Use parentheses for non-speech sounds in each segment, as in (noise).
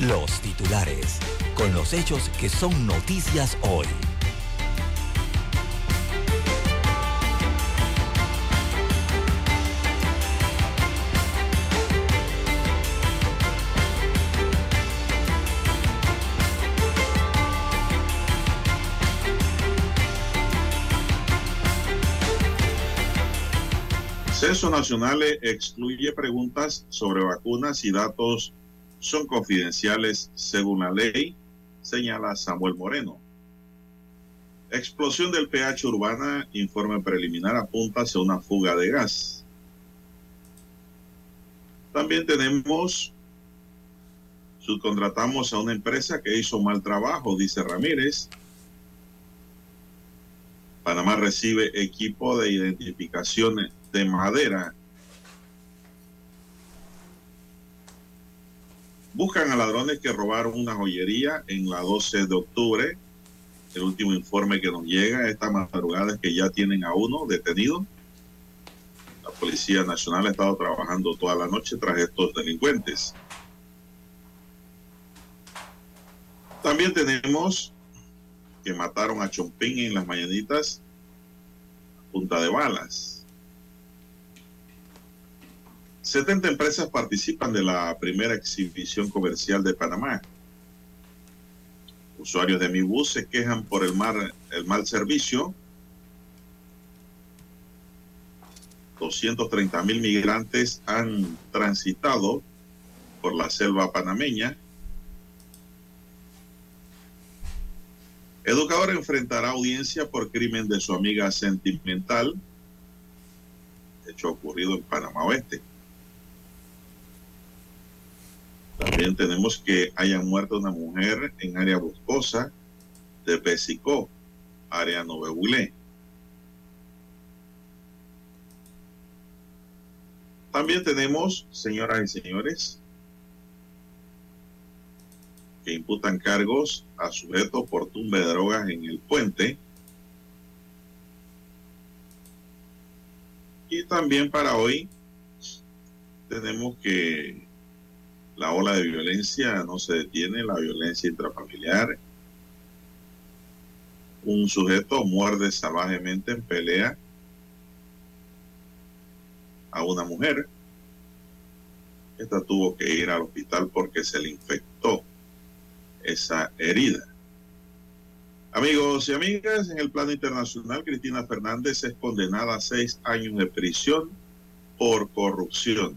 los titulares, con los hechos que son noticias hoy. Censo Nacional excluye preguntas sobre vacunas y datos son confidenciales según la ley, señala Samuel Moreno. Explosión del pH urbana, informe preliminar apunta hacia una fuga de gas. También tenemos, subcontratamos a una empresa que hizo mal trabajo, dice Ramírez. Panamá recibe equipo de identificación de madera Buscan a ladrones que robaron una joyería en la 12 de octubre. El último informe que nos llega esta madrugada es que ya tienen a uno detenido. La Policía Nacional ha estado trabajando toda la noche tras estos delincuentes. También tenemos que mataron a Chompín en las mañanitas a punta de balas. 70 empresas participan de la primera exhibición comercial de Panamá. Usuarios de mi bus se quejan por el, el mal servicio. 230 mil migrantes han transitado por la selva panameña. Educador enfrentará audiencia por crimen de su amiga sentimental, hecho ocurrido en Panamá Oeste. También tenemos que haya muerto una mujer en área boscosa de Pesicó, área Novebulé. También tenemos, señoras y señores, que imputan cargos a sujetos por tumba de drogas en el puente. Y también para hoy tenemos que la ola de violencia no se detiene, la violencia intrafamiliar. Un sujeto muerde salvajemente en pelea a una mujer. Esta tuvo que ir al hospital porque se le infectó esa herida. Amigos y amigas, en el plano internacional, Cristina Fernández es condenada a seis años de prisión por corrupción.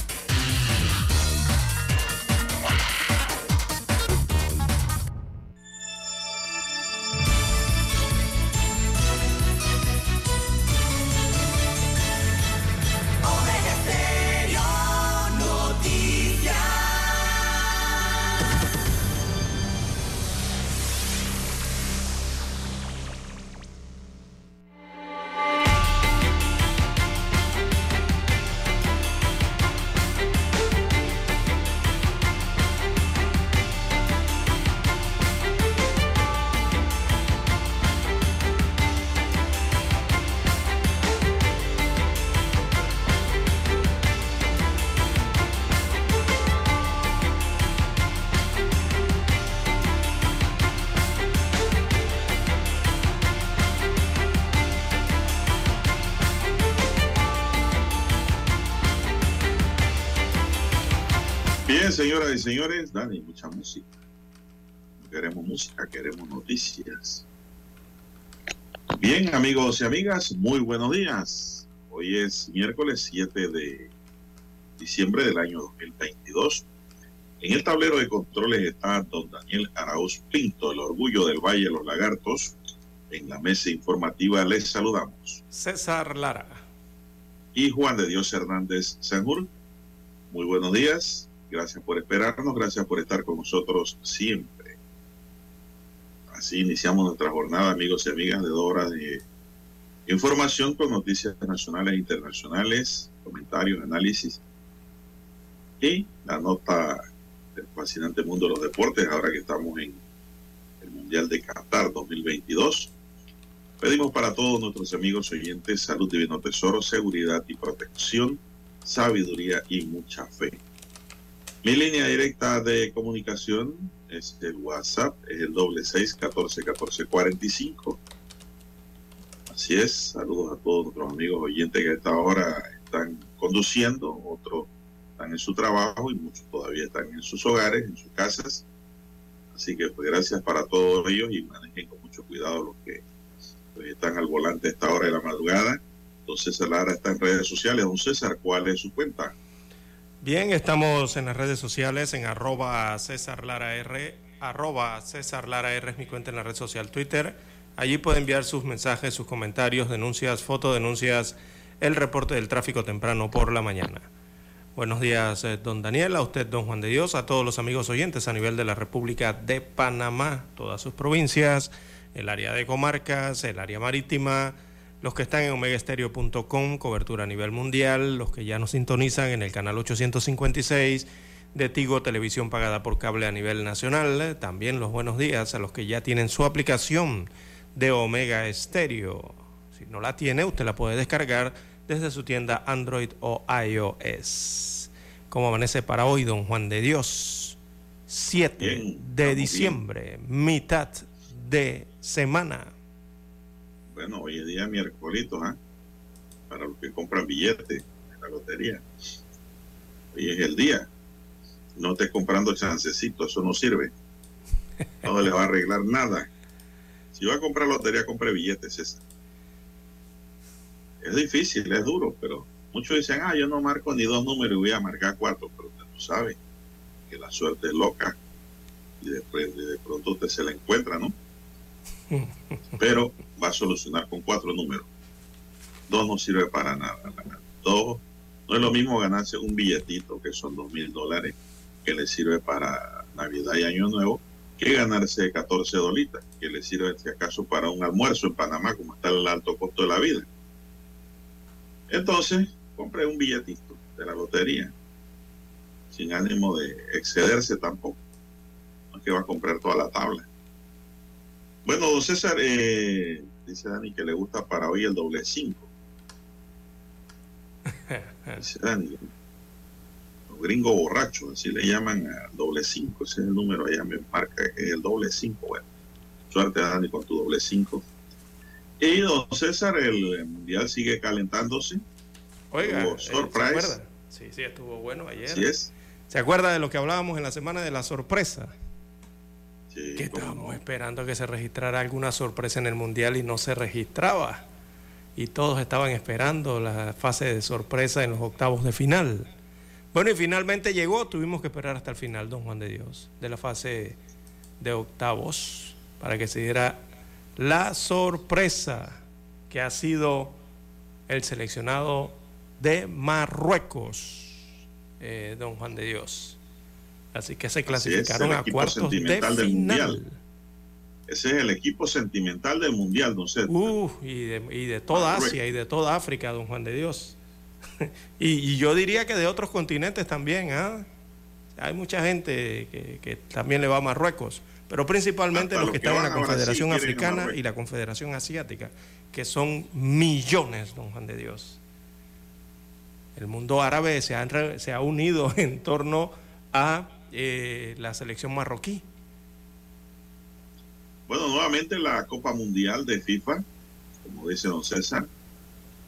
Bien, señores, Dani, mucha música. queremos música, queremos noticias. Bien, amigos y amigas, muy buenos días. Hoy es miércoles 7 de diciembre del año 2022. En el tablero de controles está don Daniel Arauz Pinto, el orgullo del Valle de los Lagartos. En la mesa informativa les saludamos. César Lara. Y Juan de Dios Hernández Sanjur. Muy buenos días. Gracias por esperarnos. Gracias por estar con nosotros siempre. Así iniciamos nuestra jornada, amigos y amigas, de dos horas de información con noticias nacionales e internacionales, comentarios, análisis y la nota del fascinante mundo de los deportes, ahora que estamos en el Mundial de Qatar 2022. Pedimos para todos nuestros amigos oyentes salud, divino tesoro, seguridad y protección, sabiduría y mucha fe. Mi línea directa de comunicación es el WhatsApp, es el doble seis catorce catorce cuarenta y cinco. Así es, saludos a todos nuestros amigos oyentes que a esta hora están conduciendo, otros están en su trabajo y muchos todavía están en sus hogares, en sus casas. Así que pues gracias para todos ellos y manejen con mucho cuidado los que pues, están al volante a esta hora de la madrugada. Don César Lara está en redes sociales. Don César, ¿cuál es su cuenta? Bien, estamos en las redes sociales en arroba César Lara arroba César Lara es mi cuenta en la red social Twitter. Allí puede enviar sus mensajes, sus comentarios, denuncias, fotodenuncias, el reporte del tráfico temprano por la mañana. Buenos días, eh, don Daniel, a usted, don Juan de Dios, a todos los amigos oyentes a nivel de la República de Panamá, todas sus provincias, el área de comarcas, el área marítima, los que están en omegaestereo.com, cobertura a nivel mundial, los que ya nos sintonizan en el canal 856 de Tigo Televisión pagada por cable a nivel nacional, también los buenos días a los que ya tienen su aplicación de Omega Estéreo. Si no la tiene, usted la puede descargar desde su tienda Android o iOS. ¿Cómo amanece para hoy, don Juan de Dios? 7 de diciembre, mitad de semana. Bueno, hoy es día miércoles, ¿ah? Para los que compran billetes en la lotería. Hoy es el día. No estés comprando chancecito, eso no sirve. No le va a arreglar nada. Si va a comprar lotería, compre billetes, César. Es difícil, es duro, pero muchos dicen, ah, yo no marco ni dos números y voy a marcar cuatro, pero usted no sabe que la suerte es loca y después de pronto usted se la encuentra, ¿no? Pero va a solucionar con cuatro números. Dos no sirve para nada. Dos, no es lo mismo ganarse un billetito, que son dos mil dólares, que le sirve para Navidad y Año Nuevo, que ganarse 14 dolitas, que le sirve si acaso para un almuerzo en Panamá, como está el alto costo de la vida. Entonces, compré un billetito de la lotería, sin ánimo de excederse tampoco. No es que va a comprar toda la tabla. Bueno, don César, eh, dice Dani que le gusta para hoy el doble cinco. (laughs) Dice Dani, los gringos borrachos, así le llaman al doble cinco. Ese es el número, allá me marca que es el doble cinco. Bueno, suerte Dani con tu doble cinco. Y don César, el mundial sigue calentándose. Oiga, eh, ¿se acuerda? Sí, sí, estuvo bueno ayer. Sí es. ¿Se acuerda de lo que hablábamos en la semana de la sorpresa? Sí, que estábamos esperando que se registrara alguna sorpresa en el mundial y no se registraba. Y todos estaban esperando la fase de sorpresa en los octavos de final. Bueno, y finalmente llegó, tuvimos que esperar hasta el final, don Juan de Dios, de la fase de octavos, para que se diera la sorpresa que ha sido el seleccionado de Marruecos, eh, don Juan de Dios. Así que se clasificaron a cuartos de final. Mundial. Ese es el equipo sentimental del mundial, don César. y, de, y de toda Asia y de toda África, don Juan de Dios. (laughs) y, yo diría que de otros continentes también. ¿ah? Hay mucha gente que, que también le va a Marruecos pero principalmente los, que, están en la Confederación Africana y la Confederación Asiática, que son millones, don Juan de Dios. El mundo árabe se ha, se ha unido (laughs) en torno a eh, la selección marroquí. Bueno, nuevamente la Copa Mundial de FIFA, como dice don César,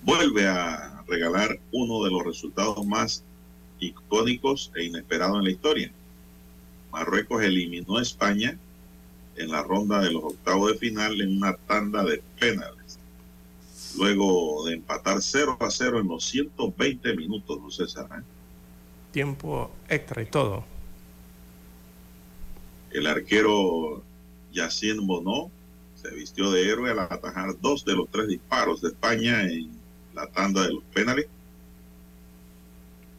vuelve a regalar uno de los resultados más icónicos e inesperados en la historia Marruecos eliminó a España en la ronda de los octavos de final en una tanda de penales. Luego de empatar 0 a 0 en los 120 minutos, no César. ¿eh? Tiempo extra y todo. El arquero Yacine Bono se vistió de héroe al atajar dos de los tres disparos de España en la tanda de los penales.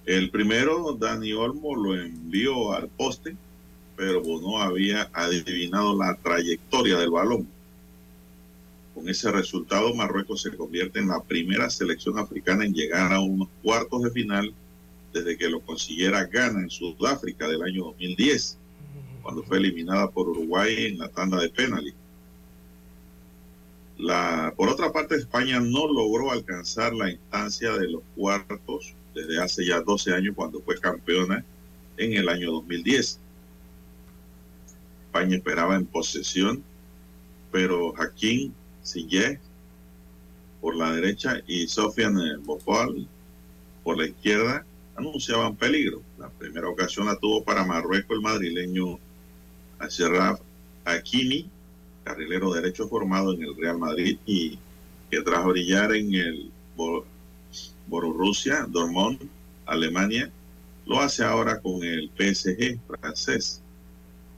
El primero, Dani Olmo, lo envió al poste pero no había adivinado la trayectoria del balón. Con ese resultado, Marruecos se convierte en la primera selección africana en llegar a unos cuartos de final desde que lo consiguiera Ghana en Sudáfrica del año 2010, cuando fue eliminada por Uruguay en la tanda de penalti. La, por otra parte, España no logró alcanzar la instancia de los cuartos desde hace ya 12 años cuando fue campeona en el año 2010. España esperaba en posesión, pero Jaquín Sillé por la derecha y Sofian Bofal por la izquierda anunciaban peligro. La primera ocasión la tuvo para Marruecos el madrileño Ashraf Hakimi, carrilero derecho formado en el Real Madrid y que tras brillar en el Borussia Dortmund, Alemania, lo hace ahora con el PSG francés.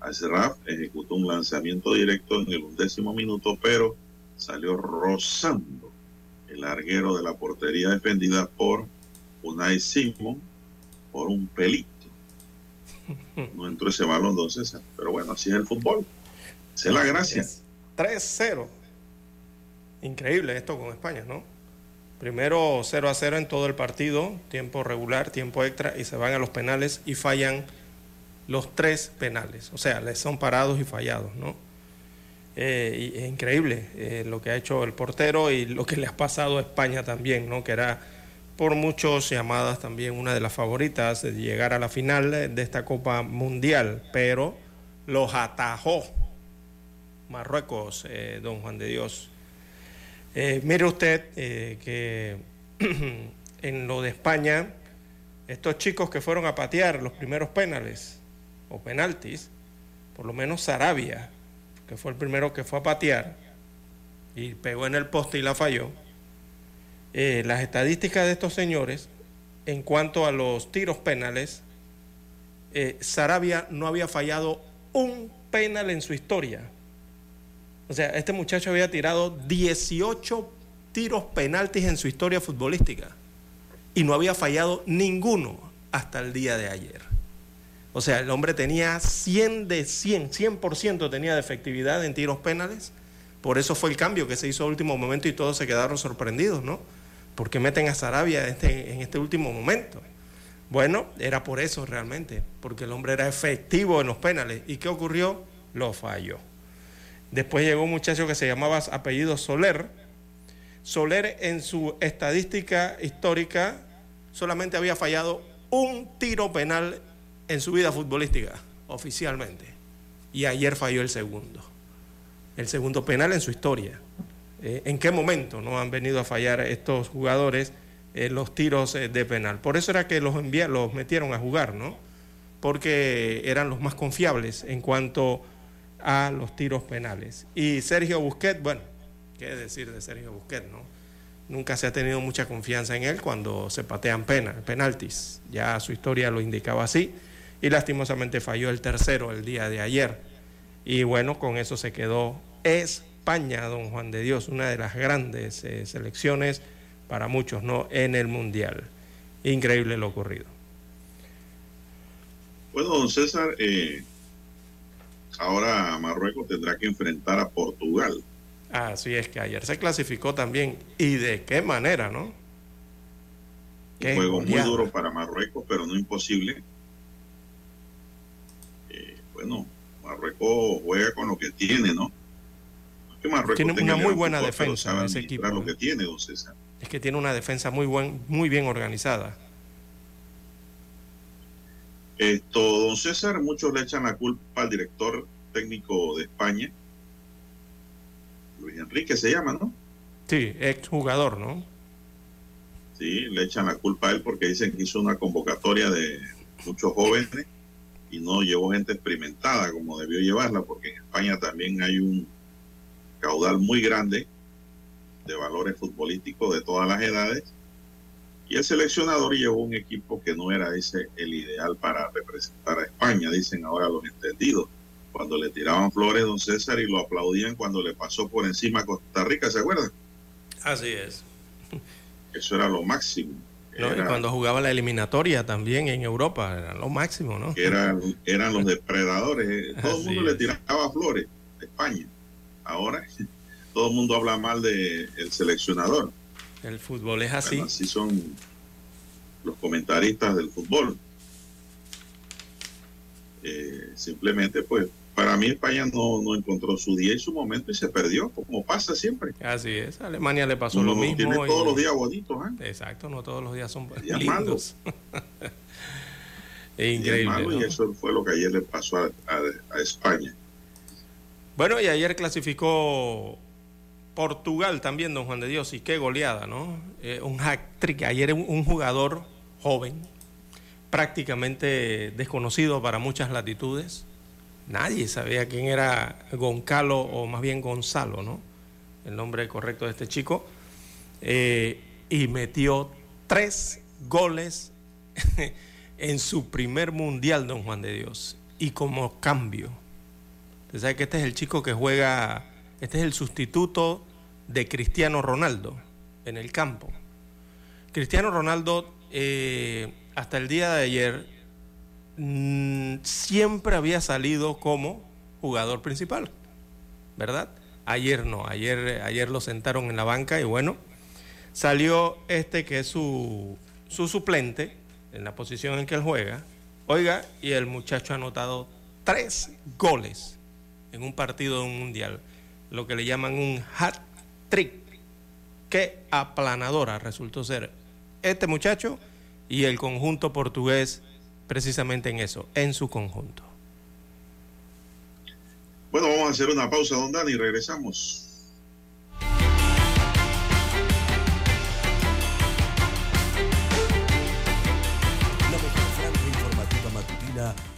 Ashraf ejecutó un lanzamiento directo en el undécimo minuto, pero salió rozando el larguero de la portería defendida por Unai Simon por un pelito. No entró ese balón, entonces, pero bueno, así es el fútbol. Esa es la gracia. 3-0. Increíble esto con España, ¿no? Primero 0 a 0 en todo el partido, tiempo regular, tiempo extra, y se van a los penales y fallan los tres penales. O sea, les son parados y fallados, ¿no? Eh, y es increíble eh, lo que ha hecho el portero y lo que le ha pasado a España también, ¿no? Que era por muchos llamadas también una de las favoritas de llegar a la final de esta Copa Mundial, pero los atajó Marruecos, eh, don Juan de Dios. mire usted que (clears throat) en lo de España, estos chicos que fueron a patear los primeros penales, o penaltis, por lo menos Sarabia, que fue el primero que fue a patear y pegó en el poste y la falló. Eh, las estadísticas de estos señores en cuanto a los tiros penales, eh, Sarabia no había fallado un penal en su historia. O sea, este muchacho había tirado 18 tiros penaltis en su historia futbolística y no había fallado ninguno hasta el día de ayer. O sea, el hombre tenía 100 de 100, 100% tenía de efectividad en tiros penales. Por eso fue el cambio que se hizo a último momento y todos se quedaron sorprendidos, ¿no? Porque meten a Sarabia este, en este último momento. Bueno, era por eso realmente, porque el hombre era efectivo en los penales. ¿Y qué ocurrió? Lo falló. Después llegó un muchacho que se llamaba apellido Soler. Soler en su estadística histórica solamente había fallado un tiro penal en su vida futbolística, oficialmente. Y ayer falló el segundo. El segundo penal en su historia. Eh, ¿En qué momento no han venido a fallar estos jugadores eh, los tiros eh, de penal? Por eso era que los, los metieron a jugar, ¿no? Porque eran los más confiables en cuanto a los tiros penales. Y Sergio Busquets, bueno, ¿qué decir de Sergio Busquets, no? Nunca se ha tenido mucha confianza en él cuando se patean penaltis. Ya su historia lo indicaba así y lastimosamente falló el tercero el día de ayer. Y bueno, con eso se quedó España, don Juan de Dios, una de las grandes eh, selecciones para muchos, ¿no? En el Mundial. Increíble lo ocurrido. Bueno, don César, eh, ahora Marruecos tendrá que enfrentar a Portugal. Así es que ayer se clasificó también. ¿Y de qué manera, no? Un juego muy duro para Marruecos, pero no imposible bueno, Marruecos juega con lo que tiene, ¿no? Tiene una muy buena defensa ese equipo. Lo que tiene, Es que tiene una defensa muy, buen, muy bien organizada. Esto, don César, muchos le echan la culpa al director técnico de España, Luis Enrique se llama, ¿no? Sí, exjugador, ¿no? Sí, le echan la culpa a él porque dicen que hizo una convocatoria de muchos jóvenes y no llevó gente experimentada como debió llevarla, porque en España también hay un caudal muy grande de valores futbolísticos de todas las edades. Y el seleccionador llevó un equipo que no era ese el ideal para representar a España, dicen ahora los entendidos. Cuando le tiraban flores a don César y lo aplaudían cuando le pasó por encima a Costa Rica, ¿se acuerdan? Así es. Eso era lo máximo. No, y cuando jugaba la eliminatoria también en Europa, era lo máximo, ¿no? Eran, eran los (laughs) depredadores. Todo el mundo le tiraba flores a España. Ahora (laughs) todo el mundo habla mal del el seleccionador. El fútbol es así. así son los comentaristas del fútbol. Eh, simplemente, pues, para mí España no, no, encontró su día y su momento y se perdió, como pasa siempre. Así es, a Alemania le pasó lo mismo. Tiene todos los días bonitos, ¿eh? Exacto, no todos los días son lindos. increíble. Y eso fue lo que ayer le pasó a España. Bueno, y ayer clasificó Portugal también, don Juan de Dios, y qué goleada, ¿no? Eh, un hack-trick. Ayer un, jugador joven, prácticamente desconocido para muchas latitudes. Nadie sabía quién era Goncalo o más bien Gonzalo, ¿no? El nombre correcto de este chico. Eh, y metió tres goles (laughs) en su primer mundial, don Juan de Dios. Y como cambio Usted que este es el chico que juega, este es el sustituto de Cristiano Ronaldo en el campo. Cristiano Ronaldo, eh, hasta el día de ayer, mm, siempre había salido como jugador principal, ¿verdad? Ayer no, ayer, ayer lo sentaron en la banca y bueno, salió este que es su, su suplente en la posición en que él juega. Oiga, y el muchacho ha anotado tres goles en un partido de un mundial, lo que le llaman un hat trick. Qué aplanadora resultó ser este muchacho y el conjunto portugués precisamente en eso, en su conjunto. Bueno, vamos a hacer una pausa, don Dani, y regresamos.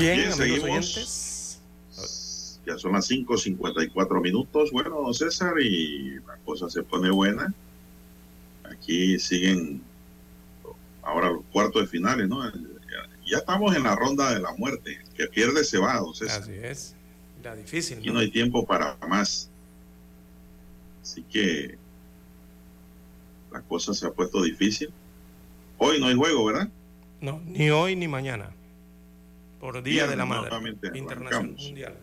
Bien, seguimos. Ya son las 5.54 minutos. Bueno, don César, y la cosa se pone buena. Aquí siguen ahora los cuartos de finales, ¿no? Ya estamos en la ronda de la muerte. que pierde se va, don César. Así es. La difícil. Y no hay tiempo para más. Así que la cosa se ha puesto difícil. Hoy no hay juego, ¿verdad? No, ni hoy ni mañana por Día de la Madre Internacional Mundial.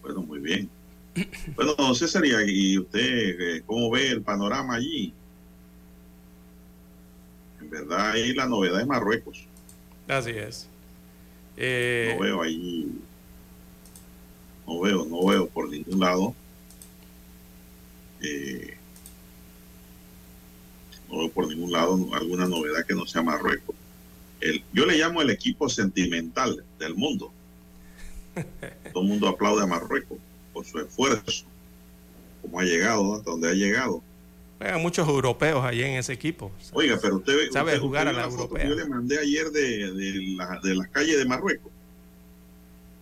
Bueno, muy bien. Bueno, don César, ¿y usted eh, cómo ve el panorama allí? En verdad, ahí la novedad es Marruecos. Así es. Eh, no veo ahí, no veo, no veo por ningún lado. Eh, no veo por ningún lado alguna novedad que no sea Marruecos yo le llamo el equipo sentimental del mundo. (laughs) Todo el mundo aplaude a Marruecos por su esfuerzo, como ha llegado, hasta donde ha llegado. Hay muchos europeos allí en ese equipo. Oiga, pero usted sabe jugar a la europea. Yo le mandé ayer de, de, la, de las calles de Marruecos.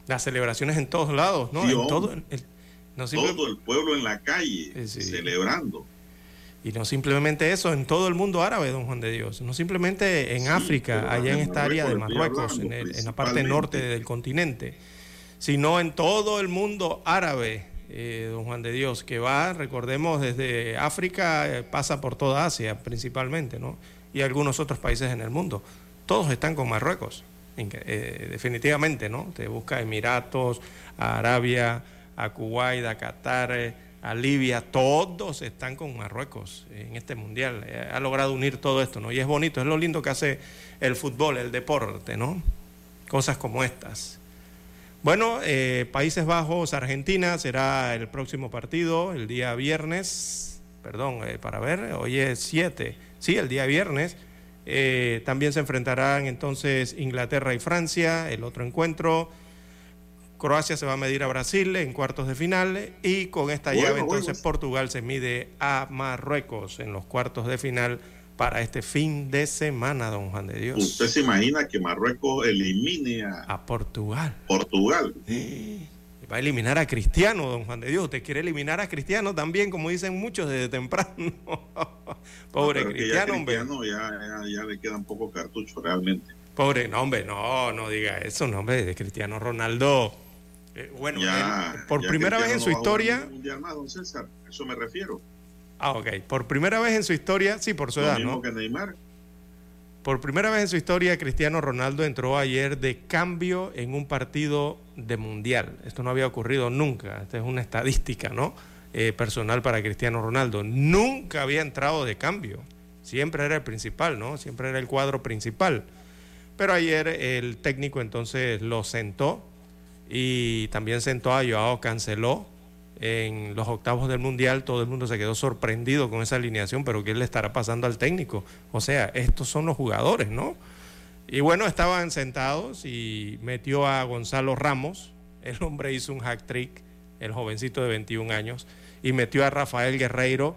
Las celebraciones en todos lados, ¿no? en todo, el, todo el pueblo en la calle celebrando. Y no simplemente eso, en todo el mundo árabe, don Juan de Dios. No simplemente en África, allá en esta área de Marruecos, en, la parte norte del continente, sino en todo el mundo árabe, eh, don Juan de Dios, que va, recordemos, desde África, eh, pasa por toda Asia principalmente, ¿no? Y algunos otros países en el mundo. Todos están con Marruecos, eh, definitivamente, ¿no? Te busca Emiratos, a Arabia, a Kuwait, a Qatar a Libia, todos están con Marruecos en este mundial. Eh, ha logrado unir todo esto, ¿no? Y es bonito, es lo lindo que hace el fútbol, el deporte, ¿no? Cosas como estas. Bueno, eh, Países Bajos, Argentina será el próximo partido, el día viernes, perdón, eh, para ver, hoy es 7, sí, el día viernes. también se enfrentarán entonces Inglaterra y Francia, el otro encuentro. Croacia se va a medir a Brasil en cuartos de final y con esta llave entonces Portugal se mide a Marruecos en los cuartos de final para este fin de semana, don Juan de Dios. ¿Usted se imagina que Marruecos elimine a, Portugal? Portugal. Va a eliminar a Cristiano, don Juan de Dios. Usted quiere eliminar a Cristiano también, como dicen muchos desde temprano. (laughs) Pobre Cristiano, hombre. Ya, ya, le quedan pocos cartuchos realmente. Pobre, no, hombre, no, no diga eso, no, hombre, de Cristiano Ronaldo eh, bueno, por primera vez en su historia. eso me refiero. Ah, ok. Por primera vez en su historia, sí, por su edad, ¿no? Por primera vez en su historia, Cristiano Ronaldo entró ayer de cambio en un partido de mundial. Esto no había ocurrido nunca. Esta es una estadística, ¿no? Eh, personal para Cristiano Ronaldo. Nunca había entrado de cambio. Siempre era el principal, ¿no? Siempre era el cuadro principal. Pero ayer el técnico entonces lo sentó y también sentó a Joao canceló en los octavos del Mundial, todo el mundo se quedó sorprendido con esa alineación, pero ¿qué le estará pasando al técnico? O sea, estos son los jugadores, ¿no? Y bueno, estaban sentados y metió a Gonzalo Ramos, el hombre hizo un hack trick, el jovencito de 21 años, y metió a Rafael Guerreiro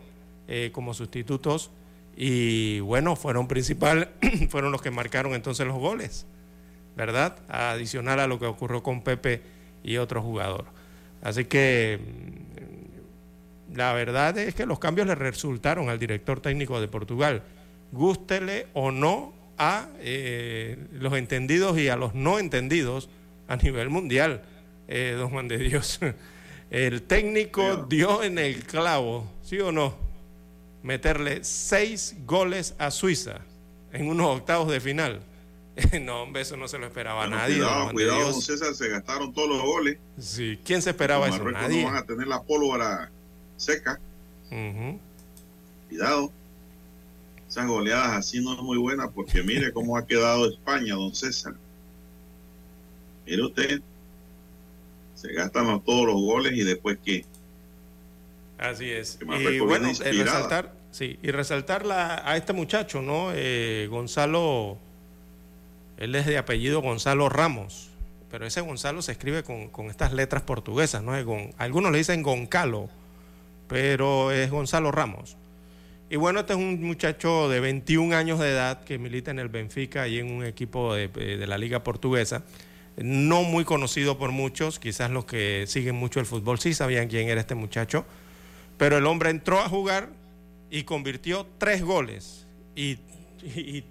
eh, como sustitutos, y bueno, fueron principal, (clears throat) fueron los que marcaron entonces los goles. ¿Verdad? Adicional a lo que ocurrió con Pepe y otro jugador. Así que mm, la verdad es que los cambios le resultaron al director técnico de Portugal, gústele o no a eh, los entendidos y a los no entendidos a nivel mundial, eh, don Juan de Dios. (laughs) El técnico dio en el clavo, ¿sí o no? Meterle seis goles a Suiza en unos octavos de final. (laughs) no, hombre, eso no se lo esperaba nadie. Cuidado, cuidado, don César, se gastaron todos los goles. Sí, ¿quién se esperaba eso? Nadie. No van a tener la pólvora seca. Cuidado. Esas goleadas así no es muy buena porque mire cómo ha quedado España, don César. Mire usted, se gastan todos los goles y después qué. Así es. Y bueno, eh, resaltar, sí, y resaltar a este muchacho, ¿no? Eh, Gonzalo él es de apellido Gonzalo Ramos, pero ese Gonzalo se escribe con, estas letras portuguesas, ¿no? algunos le dicen Goncalo, pero es Gonzalo Ramos. Y bueno, este es un muchacho de 21 años de edad que milita en el Benfica y en un equipo de, de la liga portuguesa no muy conocido por muchos, quizás los que siguen mucho el fútbol sí sabían quién era este muchacho, pero el hombre entró a jugar y convirtió tres goles y,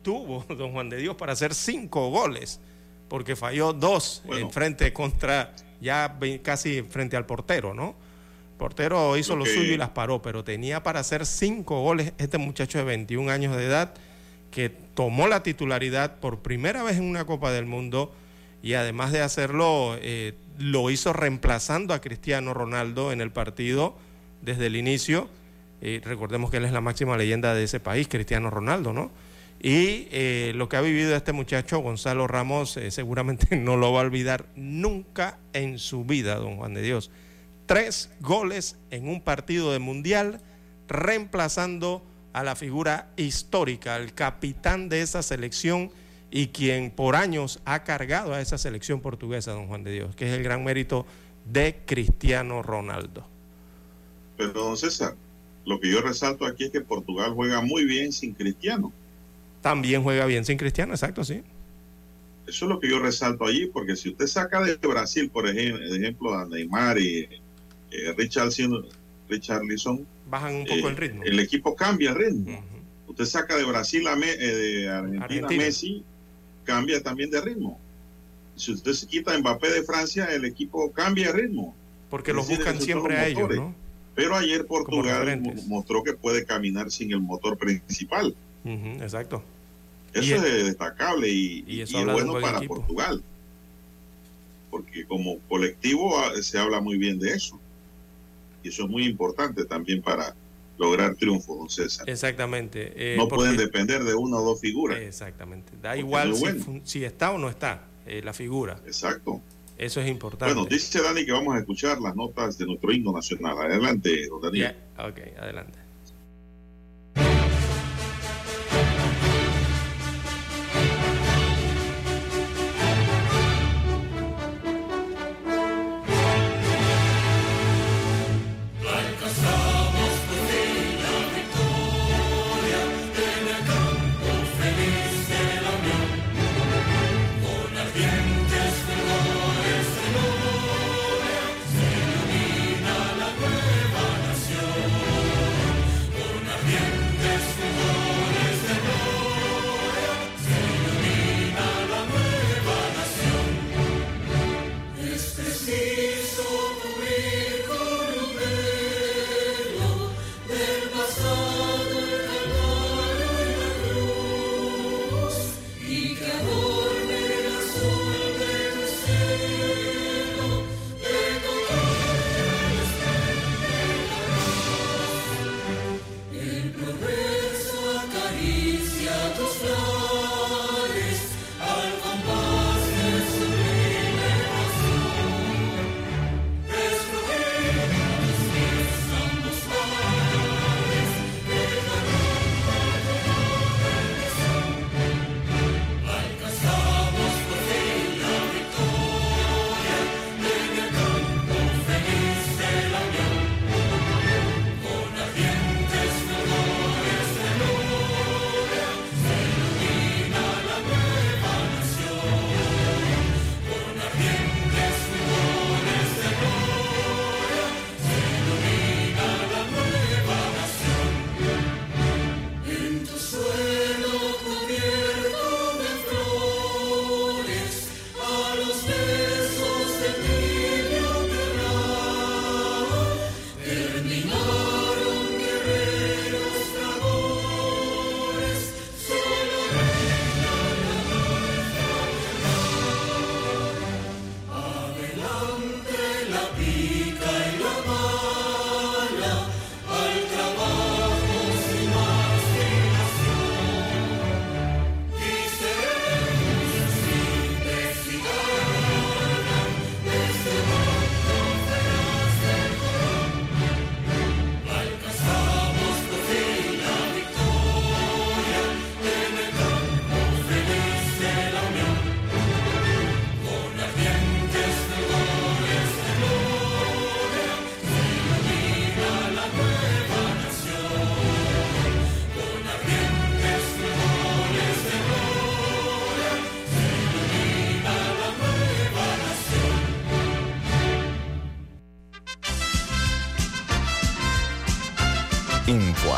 tuvo, (laughs) don Juan de Dios, para hacer cinco goles, porque falló dos en frente contra, ya casi frente al portero, ¿no? El portero hizo lo suyo y las paró, pero tenía para hacer cinco goles este muchacho de 21 años de edad que tomó la titularidad por primera vez en una Copa del Mundo y además de hacerlo, eh, lo hizo reemplazando a Cristiano Ronaldo en el partido desde el inicio. Eh, recordemos que él es la máxima leyenda de ese país, Cristiano Ronaldo, ¿no? Y eh, lo que ha vivido este muchacho, Gonzalo Ramos, seguramente (laughs) no lo va a olvidar nunca en su vida, don Juan de Dios. Tres goles en un partido de mundial, reemplazando a la figura histórica, el capitán de esa selección y quien por años ha cargado a esa selección portuguesa, don Juan de Dios, que es el gran mérito de Cristiano Ronaldo. Pero, don César, lo que yo resalto aquí es que Portugal juega muy bien sin Cristiano. También juega bien sin Cristiano, exacto, sí. Eso es lo que yo resalto allí, porque si usted saca de Brasil, por ejemplo, a Neymar y eh, Richard Richarlison, bajan un poco el ritmo. El equipo cambia el ritmo. Usted saca de Brasil a eh, de Argentina, a Messi, cambia también de ritmo. Si usted se quita Mbappé de Francia, el equipo cambia de ritmo. Porque los buscan siempre a ellos, ¿no? Pero ayer Portugal mostró que puede caminar sin el motor principal. exacto. Eso es, destacable y, es bueno para Portugal. Porque como colectivo ah, se habla muy bien de eso. Y eso es muy importante también para lograr triunfo, don César. Exactamente. Eh, no pueden depender de una o dos figuras. Exactamente. Da igual si, está o no está eh, la figura. Exacto. Eso es importante. Bueno, dice Dani que vamos a escuchar las notas de nuestro himno nacional. Adelante, don Daniel. Ok, adelante.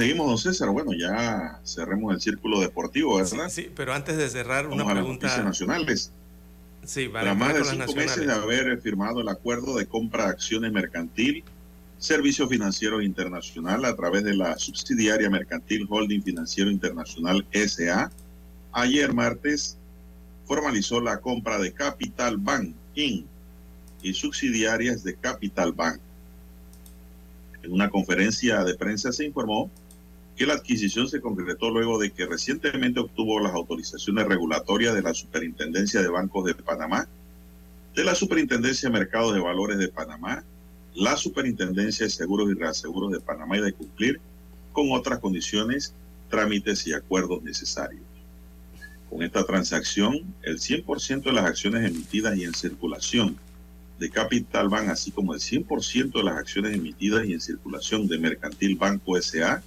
Seguimos, don César. Bueno, ya cerremos el círculo deportivo, ¿verdad? Sí, sí pero antes de cerrar, una pregunta. Las nacionales. Sí, para más de cinco meses de haber firmado el acuerdo de compra de acciones mercantil, Servicio Financiero Internacional a través de la subsidiaria mercantil Holding Financiero Internacional SA, ayer martes formalizó la compra de Capital Bank Inc. y subsidiarias de Capital Bank. En una conferencia de prensa se informó que la adquisición se concretó luego de que recientemente obtuvo las autorizaciones regulatorias de la Superintendencia de Bancos de Panamá, de la Superintendencia de Mercados de Valores de Panamá, la Superintendencia de Seguros y Reaseguros de Panamá y de cumplir con otras condiciones, trámites y acuerdos necesarios. Con esta transacción, el 100% de las acciones emitidas y en circulación de Capital Bank, así como el 100% de las acciones emitidas y en circulación de Mercantil Banco SA,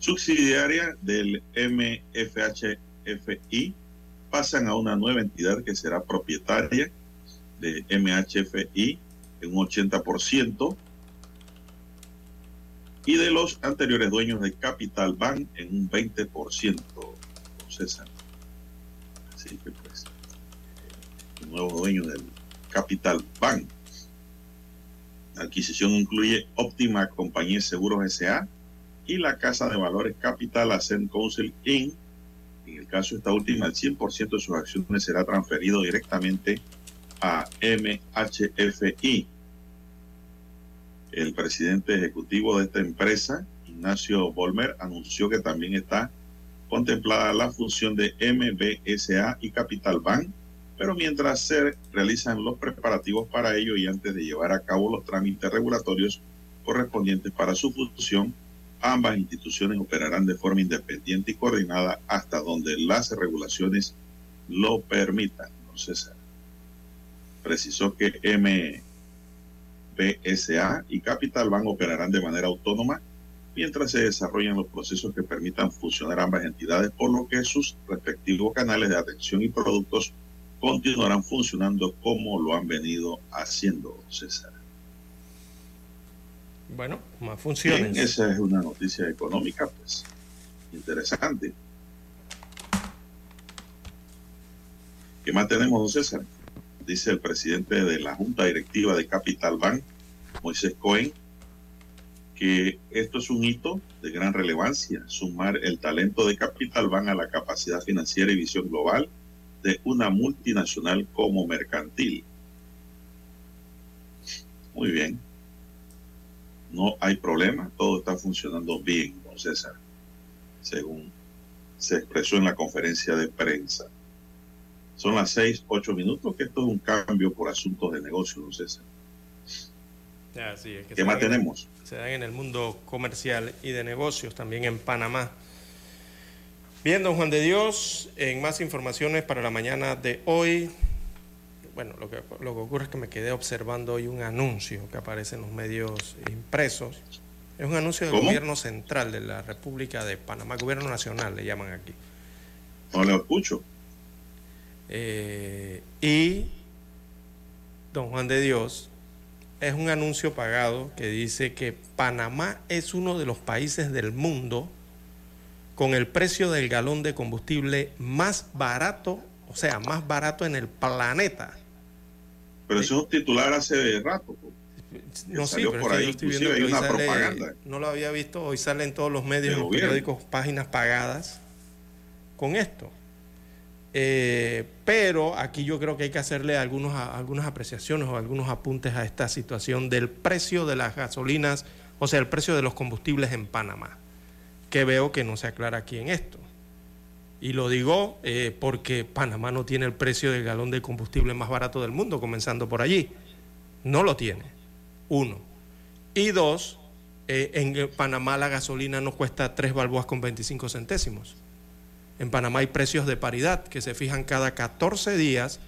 subsidiaria del MFHFI, pasan a una nueva entidad que será propietaria de MHFI en un 80% y de los anteriores dueños de Capital Bank en un 20%. César. Así que pues, el nuevo dueño del Capital Bank. La adquisición incluye Óptima Compañía de Seguros S.A. y la Casa de Valores Capital Ascent Council Inc. En el caso de esta última, el 100% de sus acciones será transferido directamente a MHFI. El presidente ejecutivo de esta empresa, Ignacio Volmer, anunció que también está contemplada la función de MBSA y Capital Bank pero mientras se realizan los preparativos para ello y antes de llevar a cabo los trámites regulatorios correspondientes para su fusión, ambas instituciones operarán de forma independiente y coordinada hasta donde las regulaciones lo permitan. César precisó que MBSA y Capital Bank operarán de manera autónoma mientras se desarrollan los procesos que permitan fusionar ambas entidades, por lo que sus respectivos canales de atención y productos continuarán funcionando como lo han venido haciendo, César. Bueno, más funciones. esa es una noticia económica, pues, interesante. ¿Qué más tenemos, César? Dice el presidente de la Junta Directiva de Capital Bank, Moisés Cohen, que esto es un hito de gran relevancia, sumar el talento de Capital Bank a la capacidad financiera y visión global de una multinacional como mercantil. Muy bien. No hay problema, todo está funcionando bien, don César, según se expresó en la conferencia de prensa. Son las seis, ocho minutos, que esto es un cambio por asuntos de negocio, don César. ¿Qué más tenemos? Se dan en el mundo comercial y de negocios, también en Panamá. Bien, don Juan de Dios, en más informaciones para la mañana de hoy. Bueno, lo que, lo que ocurre es que me quedé observando hoy un anuncio que aparece en los medios impresos. Es un anuncio del gobierno central de la República de Panamá, gobierno nacional le llaman aquí. No lo escucho. Eh, y don Juan de Dios es un anuncio pagado que dice que Panamá es uno de los países del mundo con el precio del galón de combustible más barato, o sea, más barato en el planeta. Pero eso es un titular hace rato. No, sí, pero por ahí, estoy viendo una propaganda. No lo había visto, hoy sale en todos los medios, en los periódicos, páginas pagadas con esto. Eh, pero aquí yo creo que hay que hacerle algunos, algunas apreciaciones o algunos apuntes a esta situación del precio de las gasolinas, o sea, el precio de los combustibles en Panamá que veo que no se aclara aquí en esto. Y lo digo eh, porque Panamá no tiene el precio del galón de combustible más barato del mundo, comenzando por allí. No lo tiene. Uno. Y dos, eh, en Panamá la gasolina no cuesta tres balboas con 25 centésimos. En Panamá hay precios de paridad que se fijan cada 14 días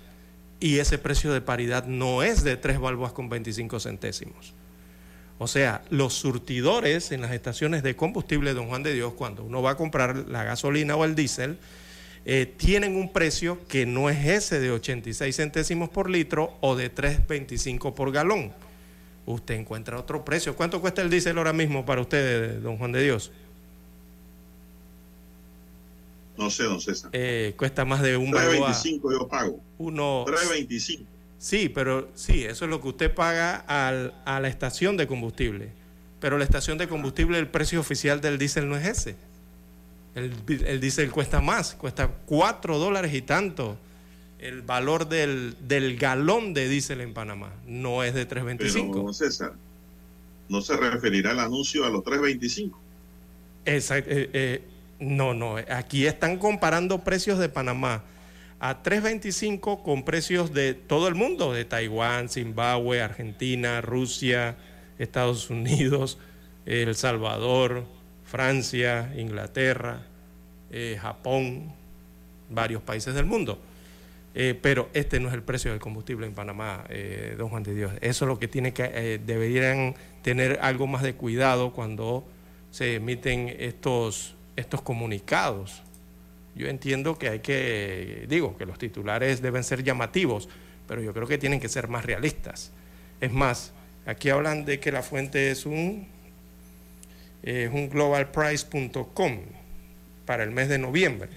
y ese precio de paridad no es de tres balboas con 25 centésimos. O sea, los surtidores en las estaciones de combustible Don Juan de Dios, cuando uno va a comprar la gasolina o el diésel, eh, tienen un precio que no es ese de 86 centésimos por litro o de 3.25 por galón. Usted encuentra otro precio. ¿Cuánto cuesta el diésel ahora mismo para usted, don Juan de Dios? No sé, don César. Eh, cuesta más de un 3.25 yo pago. Uno, 3.25. Sí, pero sí, eso es lo que usted paga a la estación de combustible. Pero la estación de combustible, el precio oficial del diésel no es ese. El, el diésel cuesta más, cuesta 4 dólares y tanto. El valor del, galón de diésel en Panamá no es de 3.25. Pero, César, ¿no se referirá el anuncio a los 3.25? Exacto. Eh, eh, no, no. Aquí están comparando precios de Panamá a 3.25 con precios de todo el mundo, de Taiwán, Zimbabue, Argentina, Rusia, Estados Unidos, El Salvador, Francia, Inglaterra, eh, Japón, varios países del mundo. Eh, pero este no es el precio del combustible en Panamá, eh, don Juan de Dios. Eso es lo que tiene que deberían tener algo más de cuidado cuando se emiten estos estos comunicados yo entiendo que hay que, digo, que los titulares deben ser llamativos, pero yo creo que tienen que ser más realistas. Es más, aquí hablan de que la fuente es un, un globalprice.com para el mes de noviembre.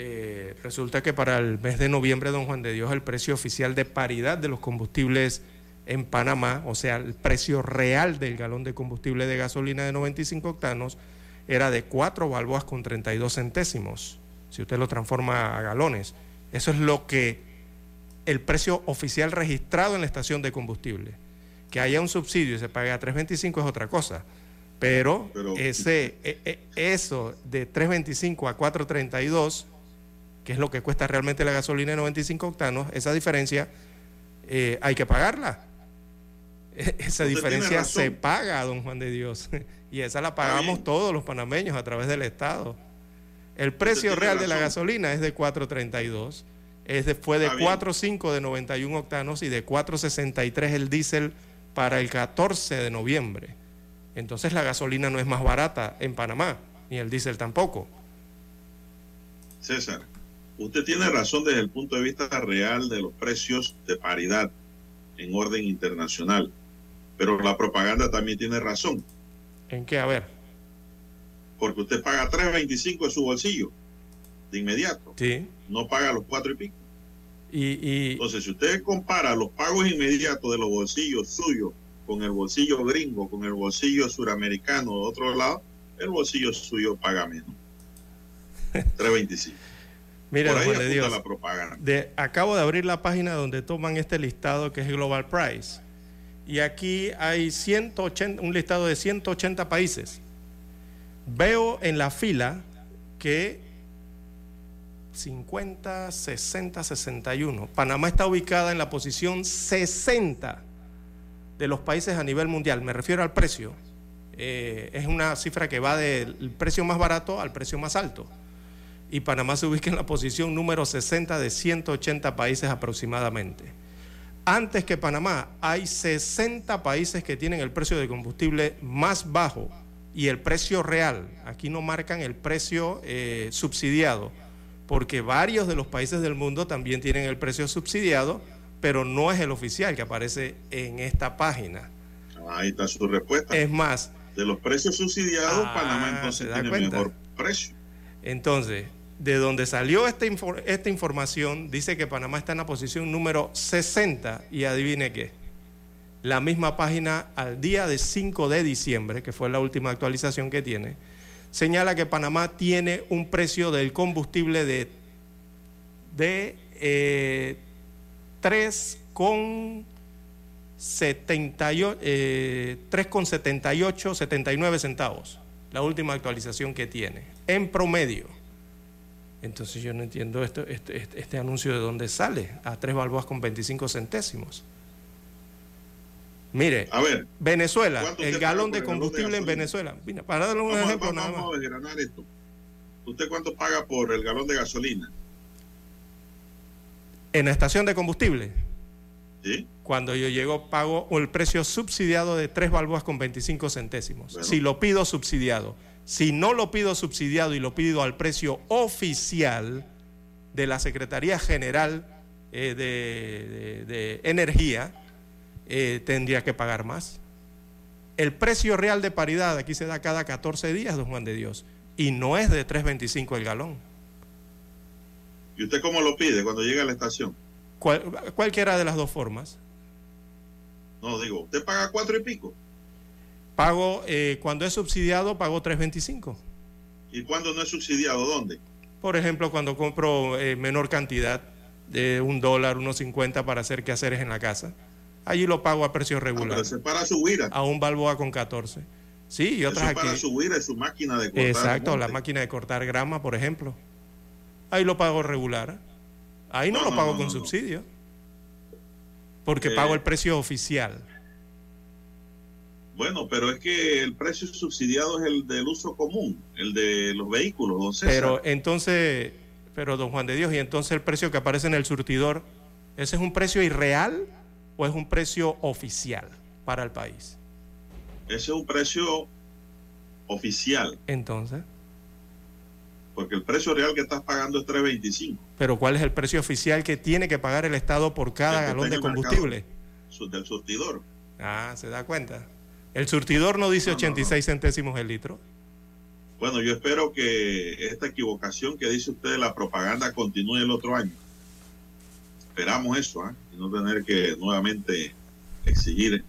Eh, resulta que para el mes de noviembre, don Juan de Dios, el precio oficial de paridad de los combustibles en Panamá, o sea, el precio real del galón de combustible de gasolina de 95 octanos, era de 4 balboas con 32 centésimos, si usted lo transforma a galones. Eso es lo que el precio oficial registrado en la estación de combustible. Que haya un subsidio y se pague a 3.25 es otra cosa. Pero, ese, e, e, eso de 3.25 a 4.32, que es lo que cuesta realmente la gasolina de 95 octanos, esa diferencia eh, hay que pagarla. (laughs) Esa diferencia se paga, don Juan de Dios. (laughs) Y esa la pagamos todos los panameños a través del Estado. El precio real de la gasolina es de 4.32. Es de, fue de 4.5 de 91 octanos y de 4.63 el diésel para el 14 de noviembre. Entonces la gasolina no es más barata en Panamá, ni el diésel tampoco. César, usted tiene razón desde el punto de vista real de los precios de paridad en orden internacional, pero la propaganda también tiene razón. ¿En qué? A ver. Porque usted paga 3.25 en su bolsillo, de inmediato. Sí. No paga los cuatro y pico. Y, Entonces, si usted compara los pagos inmediatos de los bolsillos suyos con el bolsillo gringo, con el bolsillo suramericano de otro lado, el bolsillo suyo paga menos. (laughs) 3.25. Mira, Por ahí de Dios, la propaganda. De, acabo de abrir la página donde toman este listado que es Global Price y aquí hay 180, un listado de 180 países. Veo en la fila que 50, 60, 61. Panamá está ubicada en la posición 60 de los países a nivel mundial. Me refiero al precio. Eh, es una cifra que va del precio más barato al precio más alto. Y Panamá se ubica en la posición número 60 de 180 países aproximadamente. Antes que Panamá, hay 60 países que tienen el precio de combustible más bajo y el precio real. Aquí no marcan el precio eh, subsidiado, porque varios de los países del mundo también tienen el precio subsidiado, pero no es el oficial que aparece en esta página. Ahí está su respuesta. Es más, de los precios subsidiados, ah, Panamá entonces tiene el mejor precio. Entonces, de donde salió esta, información, dice que Panamá está en la posición número 60 y adivine qué. La misma página al día de 5 de diciembre, que fue la última actualización que tiene, señala que Panamá tiene un precio del combustible de, de eh, 3,78, eh, 79 centavos, la última actualización que tiene, en promedio Entonces yo no entiendo esto, este, este, este anuncio de dónde sale, a tres balboas con 25 centésimos. Mire, A ver, Venezuela, ¿Cuánto el galón de el galón de combustible en? Venezuela. Mira, para darle un vamos, ejemplo vamos, nada más. a desgranar esto. ¿Usted cuánto paga por el galón de gasolina? En la estación de combustible, ¿Sí? cuando yo llego, pago el precio subsidiado de 3 balboas con 25 centésimos. Bueno. Si lo pido subsidiado. Si no lo pido subsidiado y lo pido al precio oficial de la Secretaría General eh, de, de- de Energía, eh, tendría que pagar más. El precio real de paridad aquí se da cada 14 días, don Juan de Dios, y no es de 3.25 el galón. ¿Y usted cómo lo pide cuando llega a la estación? Cual- cualquiera de las dos formas. No, digo, usted paga cuatro y pico. Pago, eh, cuando es subsidiado, pago 3.25. ¿Y cuando no es subsidiado, dónde? Por ejemplo, cuando compro eh, menor cantidad de un dólar, unos 50 para hacer quehaceres en la casa, allí lo pago a precio Ah, regular, pero se para su guira. a un balboa con 14. Sí, y Eso otras es para aquí. su guira, es su máquina de cortar. Exacto, la máquina de cortar grama, por ejemplo. Ahí lo pago regular. Ahí no, No, lo pago no, con no, subsidio. Porque Eh, pago el precio oficial. Bueno, pero es que el precio subsidiado es el del uso común, el de los vehículos, don César. Pero entonces, pero don Juan de Dios, y entonces el precio que aparece en el surtidor, ¿ese es un precio irreal o es un precio oficial para el país? Ese es un precio oficial, Entonces, porque el precio real que estás pagando es 3.25 pero ¿cuál es el precio oficial que tiene que pagar el Estado por cada galón de combustible? del surtidor. Ah, ¿se da cuenta? El surtidor no dice No, no, no. 86 centésimos el litro. Bueno, yo espero que esta equivocación que dice usted de la propaganda continúe el otro año. Esperamos eso, ¿ah? y no tener que nuevamente exigir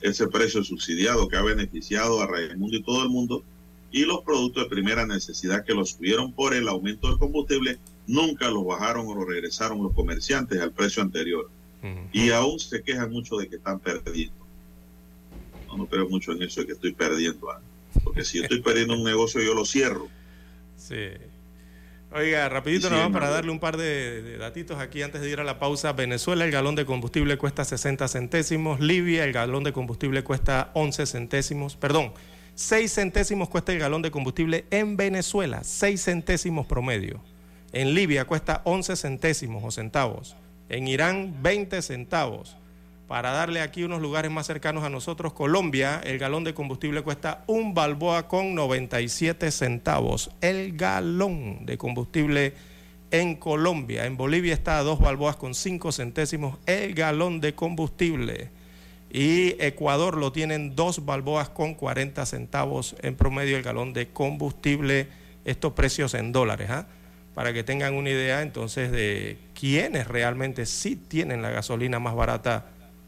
ese precio subsidiado que ha beneficiado a Raimundo y todo el mundo y los productos de primera necesidad que los subieron por el aumento del combustible nunca los bajaron o los regresaron los comerciantes al precio anterior y aún se quejan mucho de que están perdiendo. No, no creo mucho en eso de que estoy perdiendo, ¿ah? porque si yo estoy perdiendo un negocio yo lo cierro. Sí. Oiga, rapidito Sí, para darle un par de, de datitos aquí antes de ir a la pausa. Venezuela, el galón de combustible cuesta 60 centésimos. Libia, el galón de combustible cuesta 11 centésimos. Perdón, 6 centésimos cuesta el galón de combustible en Venezuela. 6 centésimos promedio. En Libia cuesta 11 centésimos o centavos. En Irán, 20 centavos. Para darle aquí unos lugares más cercanos a nosotros, Colombia, el galón de combustible cuesta un balboa con 97 centavos. El galón de combustible en Colombia. En Bolivia está a dos balboas con 5 centésimos el galón de combustible. Y Ecuador lo tienen dos balboas con 40 centavos en promedio el galón de combustible. Estos precios en dólares, ¿ah? Para que tengan una idea entonces de quiénes realmente sí tienen la gasolina más barata